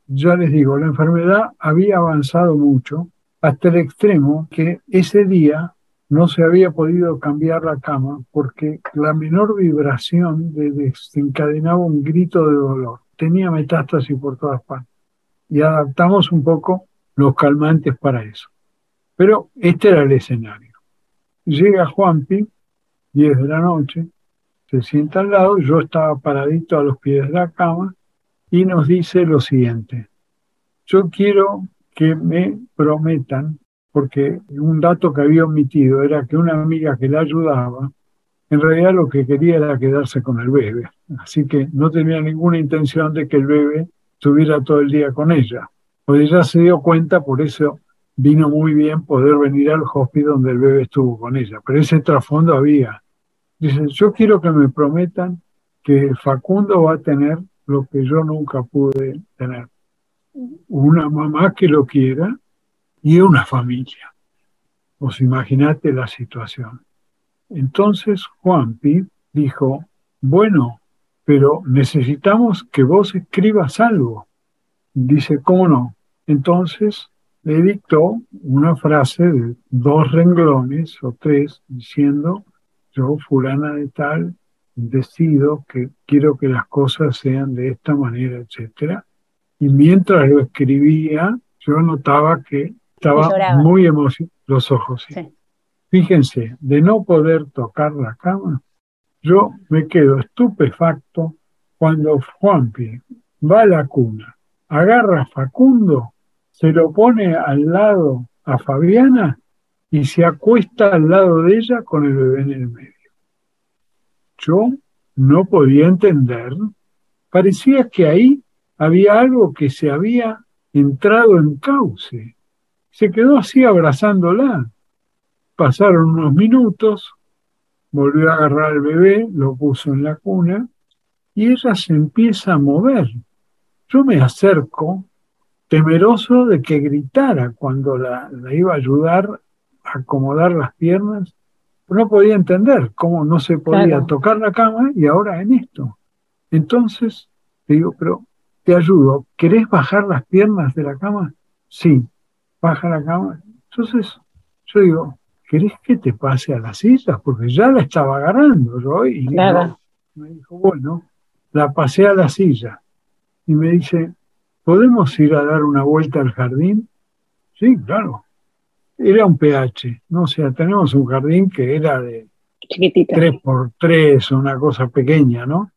[SPEAKER 4] Ya les digo, la enfermedad había avanzado mucho, hasta el extremo que ese día no se había podido cambiar la cama porque la menor vibración desencadenaba un grito de dolor. Tenía metástasis por todas partes. Y adaptamos un poco los calmantes para eso. Pero este era el escenario. Llega Juanpi, 10 de la noche, se sienta al lado, yo estaba paradito a los pies de la cama y nos dice lo siguiente. Yo quiero que me prometan, porque un dato que había omitido era que una amiga que la ayudaba, en realidad lo que quería era quedarse con el bebé. Así que no tenía ninguna intención de que el bebé estuviera todo el día con ella. Pues ella se dio cuenta, por eso vino muy bien poder venir al hospital donde el bebé estuvo con ella. Pero ese trasfondo había. Dice, yo quiero que me prometan que Facundo va a tener lo que yo nunca pude tener una mamá que lo quiera y una familia. Os imaginate la situación. Entonces Juanpi dijo, bueno, pero necesitamos que vos escribas algo. Dice, ¿cómo no? Entonces le dictó una frase de dos renglones o tres diciendo, yo fulana de tal, decido que quiero que las cosas sean de esta manera, etcétera y mientras lo escribía, yo notaba que estaba muy emocionado, los ojos. Fíjense, de no poder tocar la cama, yo me quedo estupefacto cuando Juanpi va a la cuna, agarra a Facundo, se lo pone al lado a Fabiana y se acuesta al lado de ella con el bebé en el medio. Yo no podía entender, parecía que ahí había algo que se había entrado en cauce. Se quedó así abrazándola. Pasaron unos minutos, volvió a agarrar al bebé, lo puso en la cuna y ella se empieza a mover. Yo me acerco, temeroso de que gritara cuando la, iba a ayudar a acomodar las piernas. No podía entender cómo no se podía tocar la cama y ahora en esto. Entonces, le digo, pero te ayudo, ¿querés bajar las piernas de la cama? Sí, baja la cama. Entonces, yo digo, ¿querés que te pase a la silla? Porque ya la estaba agarrando yo y me dijo, bueno, la pasé a la silla y me dice, ¿podemos ir a dar una vuelta al jardín? Sí, claro. Era un pH, ¿no? O sea, tenemos un jardín que era de
[SPEAKER 3] Chiquitito.
[SPEAKER 4] 3 por 3 una cosa pequeña, ¿no?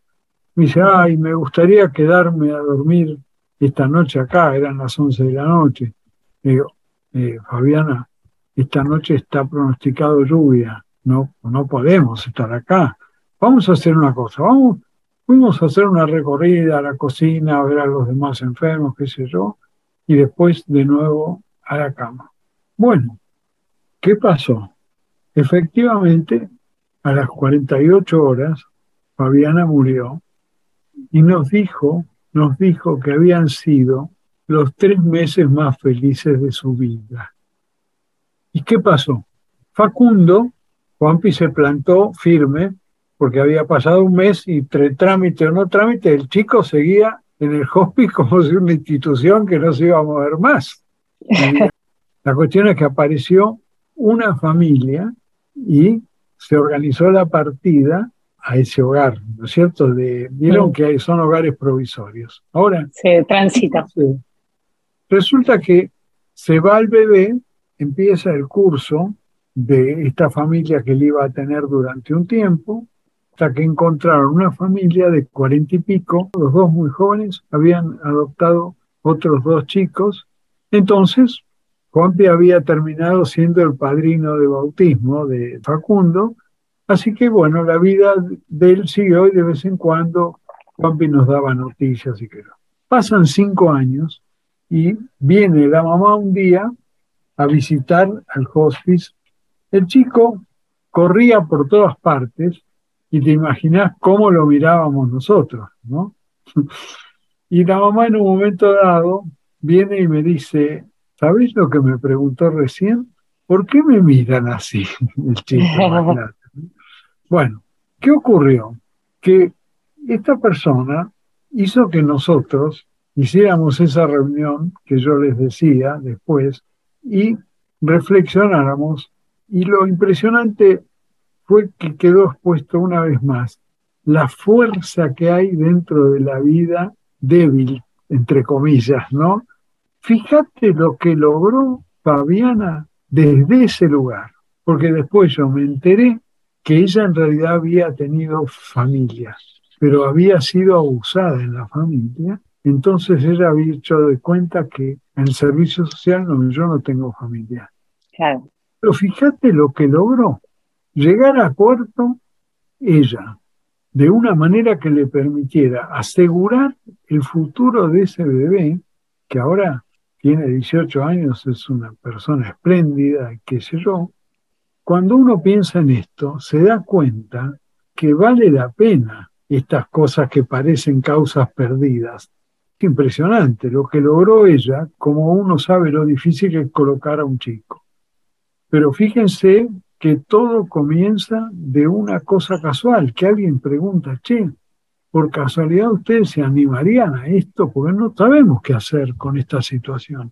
[SPEAKER 4] Me dice, ay, me gustaría quedarme a dormir esta noche acá, eran las 11 de la noche. digo, eh, Fabiana, esta noche está pronosticado lluvia, no, no podemos estar acá. Vamos a hacer una cosa, vamos, fuimos a hacer una recorrida a la cocina, a ver a los demás enfermos, qué sé yo, y después de nuevo a la cama. Bueno, ¿qué pasó? Efectivamente, a las 48 horas, Fabiana murió y nos dijo, nos dijo que habían sido los tres meses más felices de su vida. ¿Y qué pasó? Facundo, Juanpi se plantó firme porque había pasado un mes y entre trámite o no trámite, el chico seguía en el hospice como si una institución que no se iba a mover más. la cuestión es que apareció una familia y se organizó la partida a ese hogar, ¿no es cierto? De, Vieron que son hogares provisorios. Ahora.
[SPEAKER 3] Se transita.
[SPEAKER 4] Resulta que se va el bebé, empieza el curso de esta familia que él iba a tener durante un tiempo, hasta que encontraron una familia de cuarenta y pico, los dos muy jóvenes, habían adoptado otros dos chicos. Entonces, Juanpi había terminado siendo el padrino de bautismo de Facundo, Así que bueno, la vida de él siguió y de vez en cuando Juanpi nos daba noticias y que Pasan cinco años y viene la mamá un día a visitar al hospice. El chico corría por todas partes y te imaginas cómo lo mirábamos nosotros, ¿no? y la mamá en un momento dado viene y me dice, ¿sabéis lo que me preguntó recién? ¿Por qué me miran así? El chico, bueno, ¿qué ocurrió? Que esta persona hizo que nosotros hiciéramos esa reunión que yo les decía después y reflexionáramos y lo impresionante fue que quedó expuesto una vez más la fuerza que hay dentro de la vida débil, entre comillas, ¿no? Fíjate lo que logró Fabiana desde ese lugar, porque después yo me enteré que ella en realidad había tenido familia, pero había sido abusada en la familia, entonces ella había hecho de cuenta que en el servicio social no, yo no tengo familia. Pero fíjate lo que logró, llegar a Puerto ella, de una manera que le permitiera asegurar el futuro de ese bebé, que ahora tiene 18 años, es una persona espléndida, qué sé yo, cuando uno piensa en esto, se da cuenta que vale la pena estas cosas que parecen causas perdidas. impresionante lo que logró ella, como uno sabe lo difícil que es colocar a un chico. Pero fíjense que todo comienza de una cosa casual, que alguien pregunta, che, por casualidad ustedes se animarían a esto, porque no sabemos qué hacer con esta situación.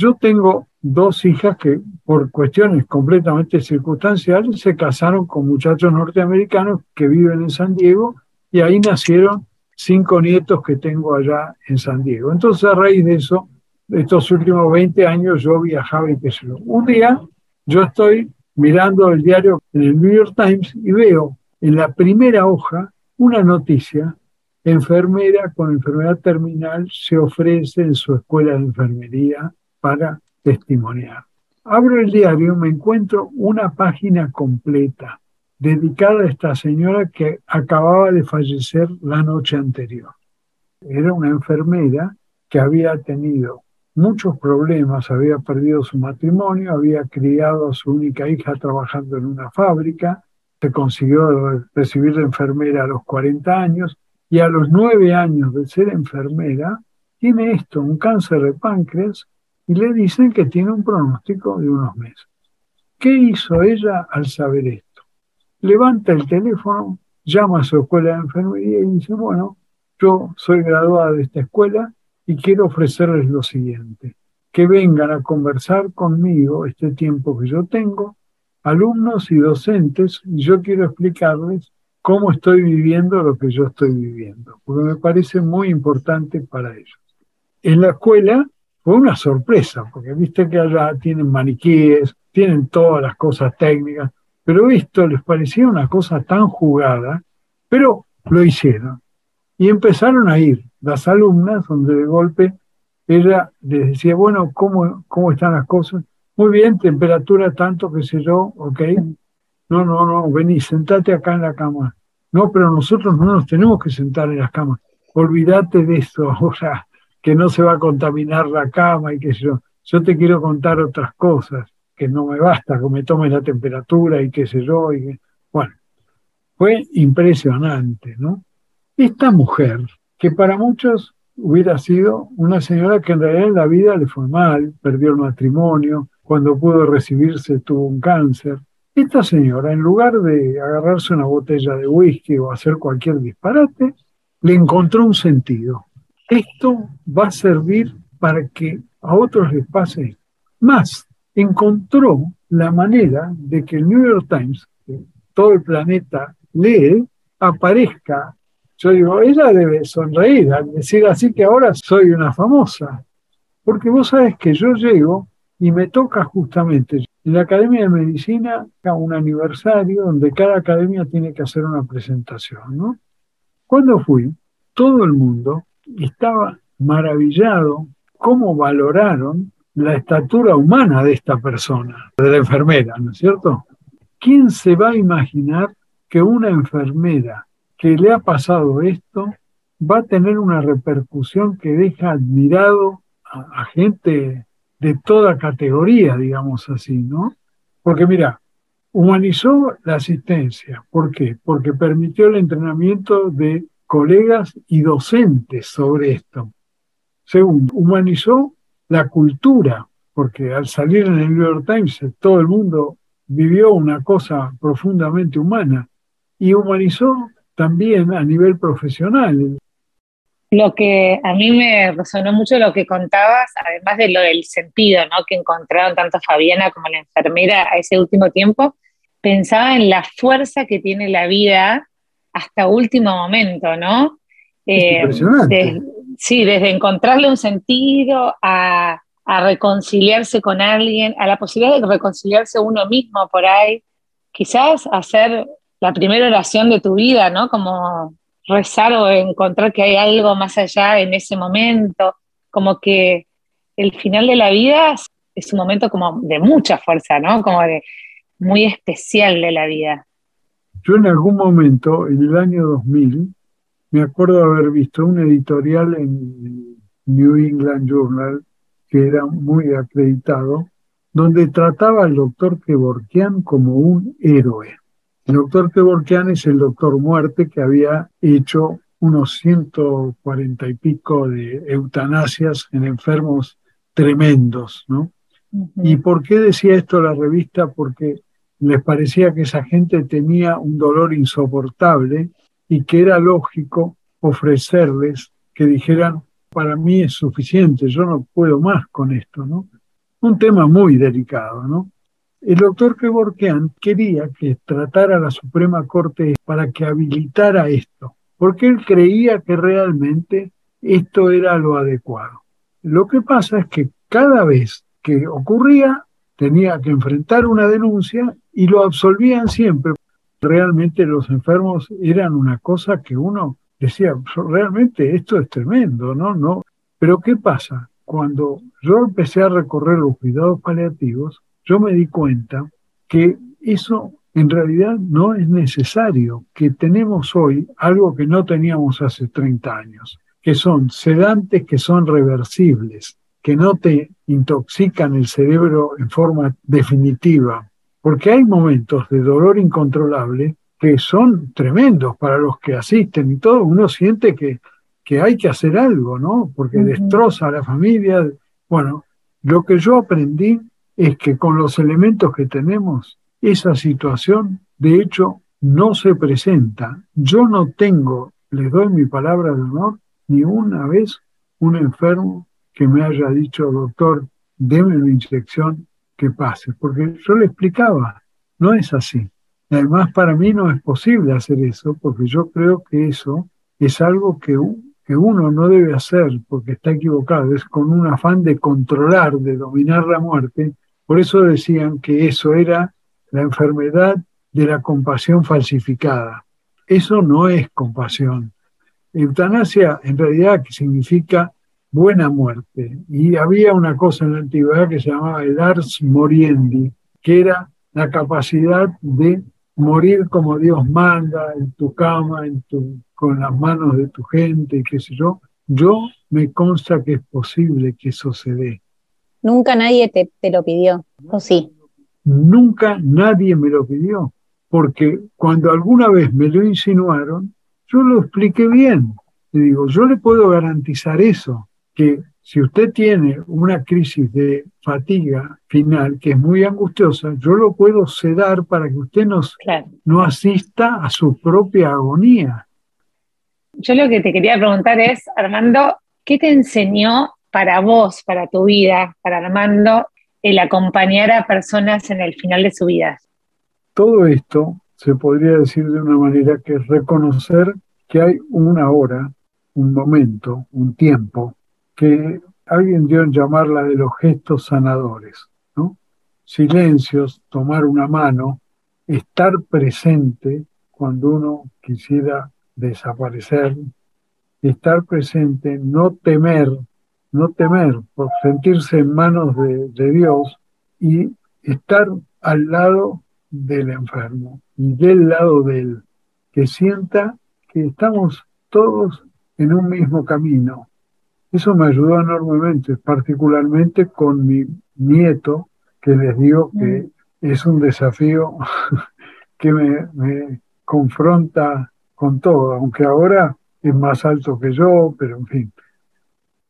[SPEAKER 4] Yo tengo dos hijas que por cuestiones completamente circunstanciales se casaron con muchachos norteamericanos que viven en San Diego y ahí nacieron cinco nietos que tengo allá en San Diego. Entonces a raíz de eso, estos últimos 20 años yo viajaba y qué sé yo. Un día yo estoy mirando el diario en el New York Times y veo en la primera hoja una noticia, enfermera con enfermedad terminal se ofrece en su escuela de enfermería para testimoniar. Abro el diario, me encuentro una página completa dedicada a esta señora que acababa de fallecer la noche anterior. Era una enfermera que había tenido muchos problemas, había perdido su matrimonio, había criado a su única hija trabajando en una fábrica, se consiguió recibir de enfermera a los 40 años y a los 9 años de ser enfermera tiene esto, un cáncer de páncreas, y le dicen que tiene un pronóstico de unos meses. ¿Qué hizo ella al saber esto? Levanta el teléfono, llama a su escuela de enfermería y dice, bueno, yo soy graduada de esta escuela y quiero ofrecerles lo siguiente, que vengan a conversar conmigo este tiempo que yo tengo, alumnos y docentes, y yo quiero explicarles cómo estoy viviendo lo que yo estoy viviendo, porque me parece muy importante para ellos. En la escuela fue una sorpresa, porque viste que allá tienen maniquíes, tienen todas las cosas técnicas, pero esto les parecía una cosa tan jugada, pero lo hicieron. Y empezaron a ir las alumnas, donde de golpe ella les decía, bueno, ¿cómo, cómo están las cosas? Muy bien, temperatura tanto, qué sé yo, ok. No, no, no, vení, sentate acá en la cama. No, pero nosotros no nos tenemos que sentar en las camas. Olvídate de esto ahora, que no se va a contaminar la cama y sé yo. Yo te quiero contar otras cosas, que no me basta que me tome la temperatura y qué sé yo. Y Bueno, fue impresionante, ¿no? Esta mujer, que para muchos hubiera sido una señora que en realidad en la vida le fue mal, perdió el matrimonio, cuando pudo recibirse tuvo un cáncer. Esta señora, en lugar de agarrarse una botella de whisky o hacer cualquier disparate, le encontró un sentido. Esto va a servir para que a otros les pase más. Encontró la manera de que el New York Times, que todo el planeta lee, aparezca yo digo, ella debe sonreír al decir así que ahora soy una famosa. Porque vos sabes que yo llego y me toca justamente en la Academia de Medicina un aniversario donde cada academia tiene que hacer una presentación, ¿no? Cuando fui, todo el mundo estaba maravillado cómo valoraron la estatura humana de esta persona, de la enfermera, ¿no es cierto? ¿Quién se va a imaginar que una enfermera que le ha pasado esto va a tener una repercusión que deja admirado a, gente de toda categoría, digamos así, ¿no? Porque mira, humanizó la asistencia. ¿Por qué? Porque permitió el entrenamiento de colegas y docentes sobre esto. Segundo, humanizó la cultura, porque al salir en el New York Times todo el mundo vivió una cosa profundamente humana y humanizó también a nivel profesional.
[SPEAKER 3] Lo que a mí me resonó mucho lo que contabas, además de lo del sentido ¿no? que encontraron tanto Fabiana como la enfermera a ese último tiempo, pensaba en la fuerza que tiene la vida hasta último momento, ¿no?
[SPEAKER 4] Eh,
[SPEAKER 3] sí, desde encontrarle un sentido a, a reconciliarse con alguien, a la posibilidad de reconciliarse uno mismo por ahí, quizás hacer la primera oración de tu vida, ¿no? Como rezar o encontrar que hay algo más allá en ese momento, como que el final de la vida es un momento como de mucha fuerza, ¿no? Como de muy especial de la vida.
[SPEAKER 4] Yo en algún momento, en el año 2000, me acuerdo haber visto un editorial en New England Journal, que era muy acreditado, donde trataba al doctor Kevorkian como un héroe. El doctor Kevorkian es el doctor muerte que había hecho unos 140 y pico de eutanasias en enfermos tremendos, ¿no? ¿Y por qué decía esto la revista? Porque les parecía que esa gente tenía un dolor insoportable y que era lógico ofrecerles que dijeran, para mí es suficiente, yo no puedo más con esto, ¿no? Un tema muy delicado, ¿no? El doctor Kevorkian quería que tratara la Suprema Corte para que habilitara esto, porque él creía que realmente esto era lo adecuado. Lo que pasa es que cada vez que ocurría tenía que enfrentar una denuncia y lo absolvían siempre. Realmente los enfermos eran una cosa que uno decía, realmente esto es tremendo, ¿no? no. Pero ¿qué pasa? Cuando yo empecé a recorrer los cuidados paliativos, yo me di cuenta que eso en realidad no es necesario, que tenemos hoy algo que no teníamos hace 30 años, que son sedantes que son reversibles, que no te intoxican el cerebro en forma definitiva, porque hay momentos de dolor incontrolable que son tremendos para los que asisten y todo, uno siente que, que hay que hacer algo, ¿no? Porque destroza a la familia. Bueno, lo que yo aprendí es que con los elementos que tenemos, esa situación, de hecho, no se presenta. Yo no tengo, les doy mi palabra de honor, ni una vez un enfermo que me haya dicho, doctor, deme una inyección que pase, porque yo le explicaba, no es así. Además, para mí no es posible hacer eso, porque yo creo que eso es algo que, que uno no debe hacer porque está equivocado, es con un afán de controlar, de dominar la muerte. Por eso decían que eso era la enfermedad de la compasión falsificada. Eso no es compasión. Eutanasia en realidad significa buena muerte. Y había una cosa en la antigüedad que se llamaba el ars moriendi, que era la capacidad de morir como Dios manda, en tu cama, en tu, con las manos de tu gente, qué sé yo. Yo me consta que es posible que eso se dé.
[SPEAKER 2] Nunca nadie te, te lo pidió, ¿o sí?
[SPEAKER 4] Nunca nadie me lo pidió, porque cuando alguna vez me lo insinuaron, yo lo expliqué bien. Le digo, yo le puedo garantizar eso, que si usted tiene una crisis de fatiga final que es muy angustiosa, yo lo puedo sedar para que usted nos, no asista a su propia agonía.
[SPEAKER 3] Yo lo que te quería preguntar es, Armando, ¿qué te enseñó para vos, para tu vida, para Armando, el acompañar a personas en el final de su vida?
[SPEAKER 4] Todo esto se podría decir de una manera que es reconocer que hay una hora, un momento, un tiempo que alguien dio en llamarla de los gestos sanadores, ¿no? Silencios, tomar una mano, estar presente cuando uno quisiera desaparecer, estar presente, no temer, no temer por sentirse en manos de, de Dios y estar al lado del enfermo y del lado de él, que sienta que estamos todos en un mismo camino, eso me ayudó enormemente, particularmente con mi nieto, que les digo que es un desafío que me, confronta con todo, aunque ahora es más alto que yo, pero en fin.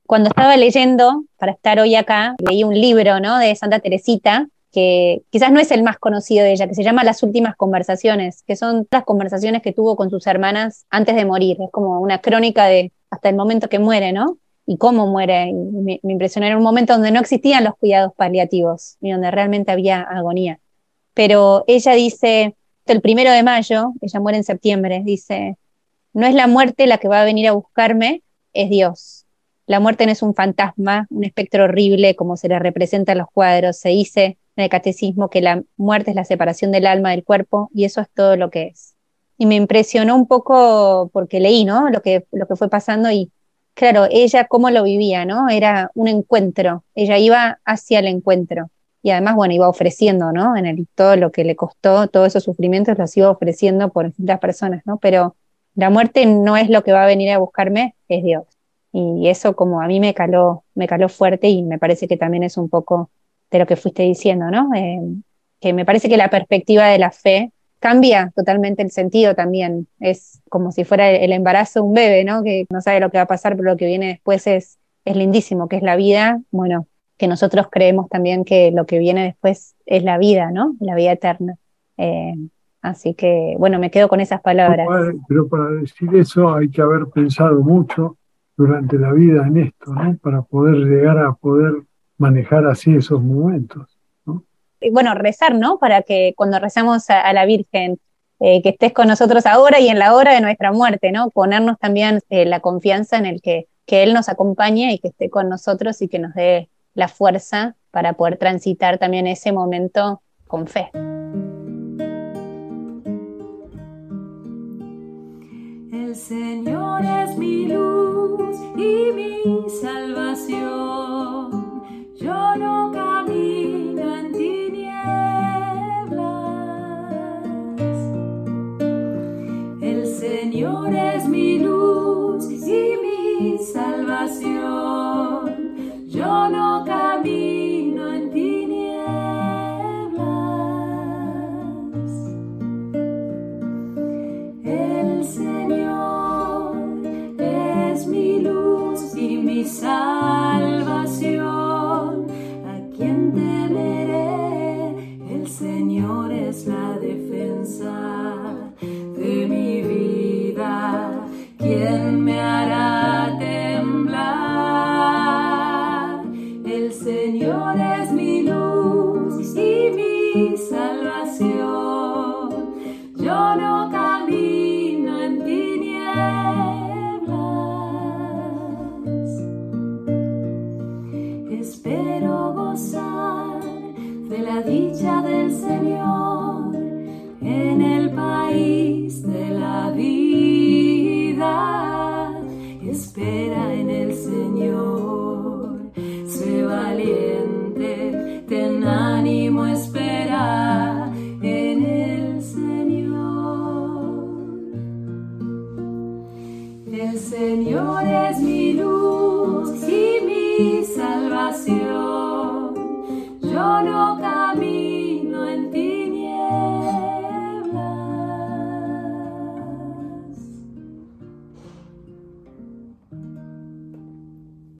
[SPEAKER 2] Cuando estaba leyendo, para estar hoy acá, leí un libro ¿no? de Santa Teresita, que quizás no es el más conocido de ella, que se llama Las Últimas Conversaciones, que son las conversaciones que tuvo con sus hermanas antes de morir. Es como una crónica de hasta el momento que muere, ¿no? Y cómo muere. me, impresionó en un momento donde no existían los cuidados paliativos y donde realmente había agonía. Pero ella dice, el primero de mayo, ella muere en septiembre, dice, no es la muerte la que va a venir a buscarme, es Dios. La muerte no es un fantasma, un espectro horrible como se le representa en los cuadros. Se dice en el catecismo que la muerte es la separación del alma del cuerpo y eso es todo lo que es. Y me impresionó un poco porque leí, ¿no? Lo que, lo que fue pasando y claro, ella cómo lo vivía, ¿no? Era un encuentro, ella iba hacia el encuentro y además, bueno, iba ofreciendo, ¿no? En el, todo lo que le costó, todos esos sufrimientos los iba ofreciendo por distintas personas, ¿no? Pero la muerte no es lo que va a venir a buscarme, es Dios. Y eso como a mí me caló, me caló fuerte y me parece que también es un poco de lo que fuiste diciendo, ¿no? Eh, que me parece que la perspectiva de la fe cambia totalmente el sentido también. Es como si fuera el embarazo de un bebé, ¿no? Que no sabe lo que va a pasar, pero lo que viene después es, es lindísimo, que es la vida. Bueno, que nosotros creemos también que lo que viene después es la vida, ¿no? La vida eterna. Eh, así que, bueno, me quedo con esas palabras.
[SPEAKER 4] Pero para decir eso hay que haber pensado mucho durante la vida en esto, ¿no? Para poder llegar a poder manejar así esos momentos
[SPEAKER 2] bueno, rezar, ¿no? Para que cuando rezamos a, la Virgen, eh, que estés con nosotros ahora y en la hora de nuestra muerte, ¿no? Ponernos también eh, la confianza en el que, que Él nos acompañe y que esté con nosotros y que nos dé la fuerza para poder transitar también ese momento con fe.
[SPEAKER 5] El Señor es mi luz y mi salvación. Yo no Señor es mi luz y mi salvación.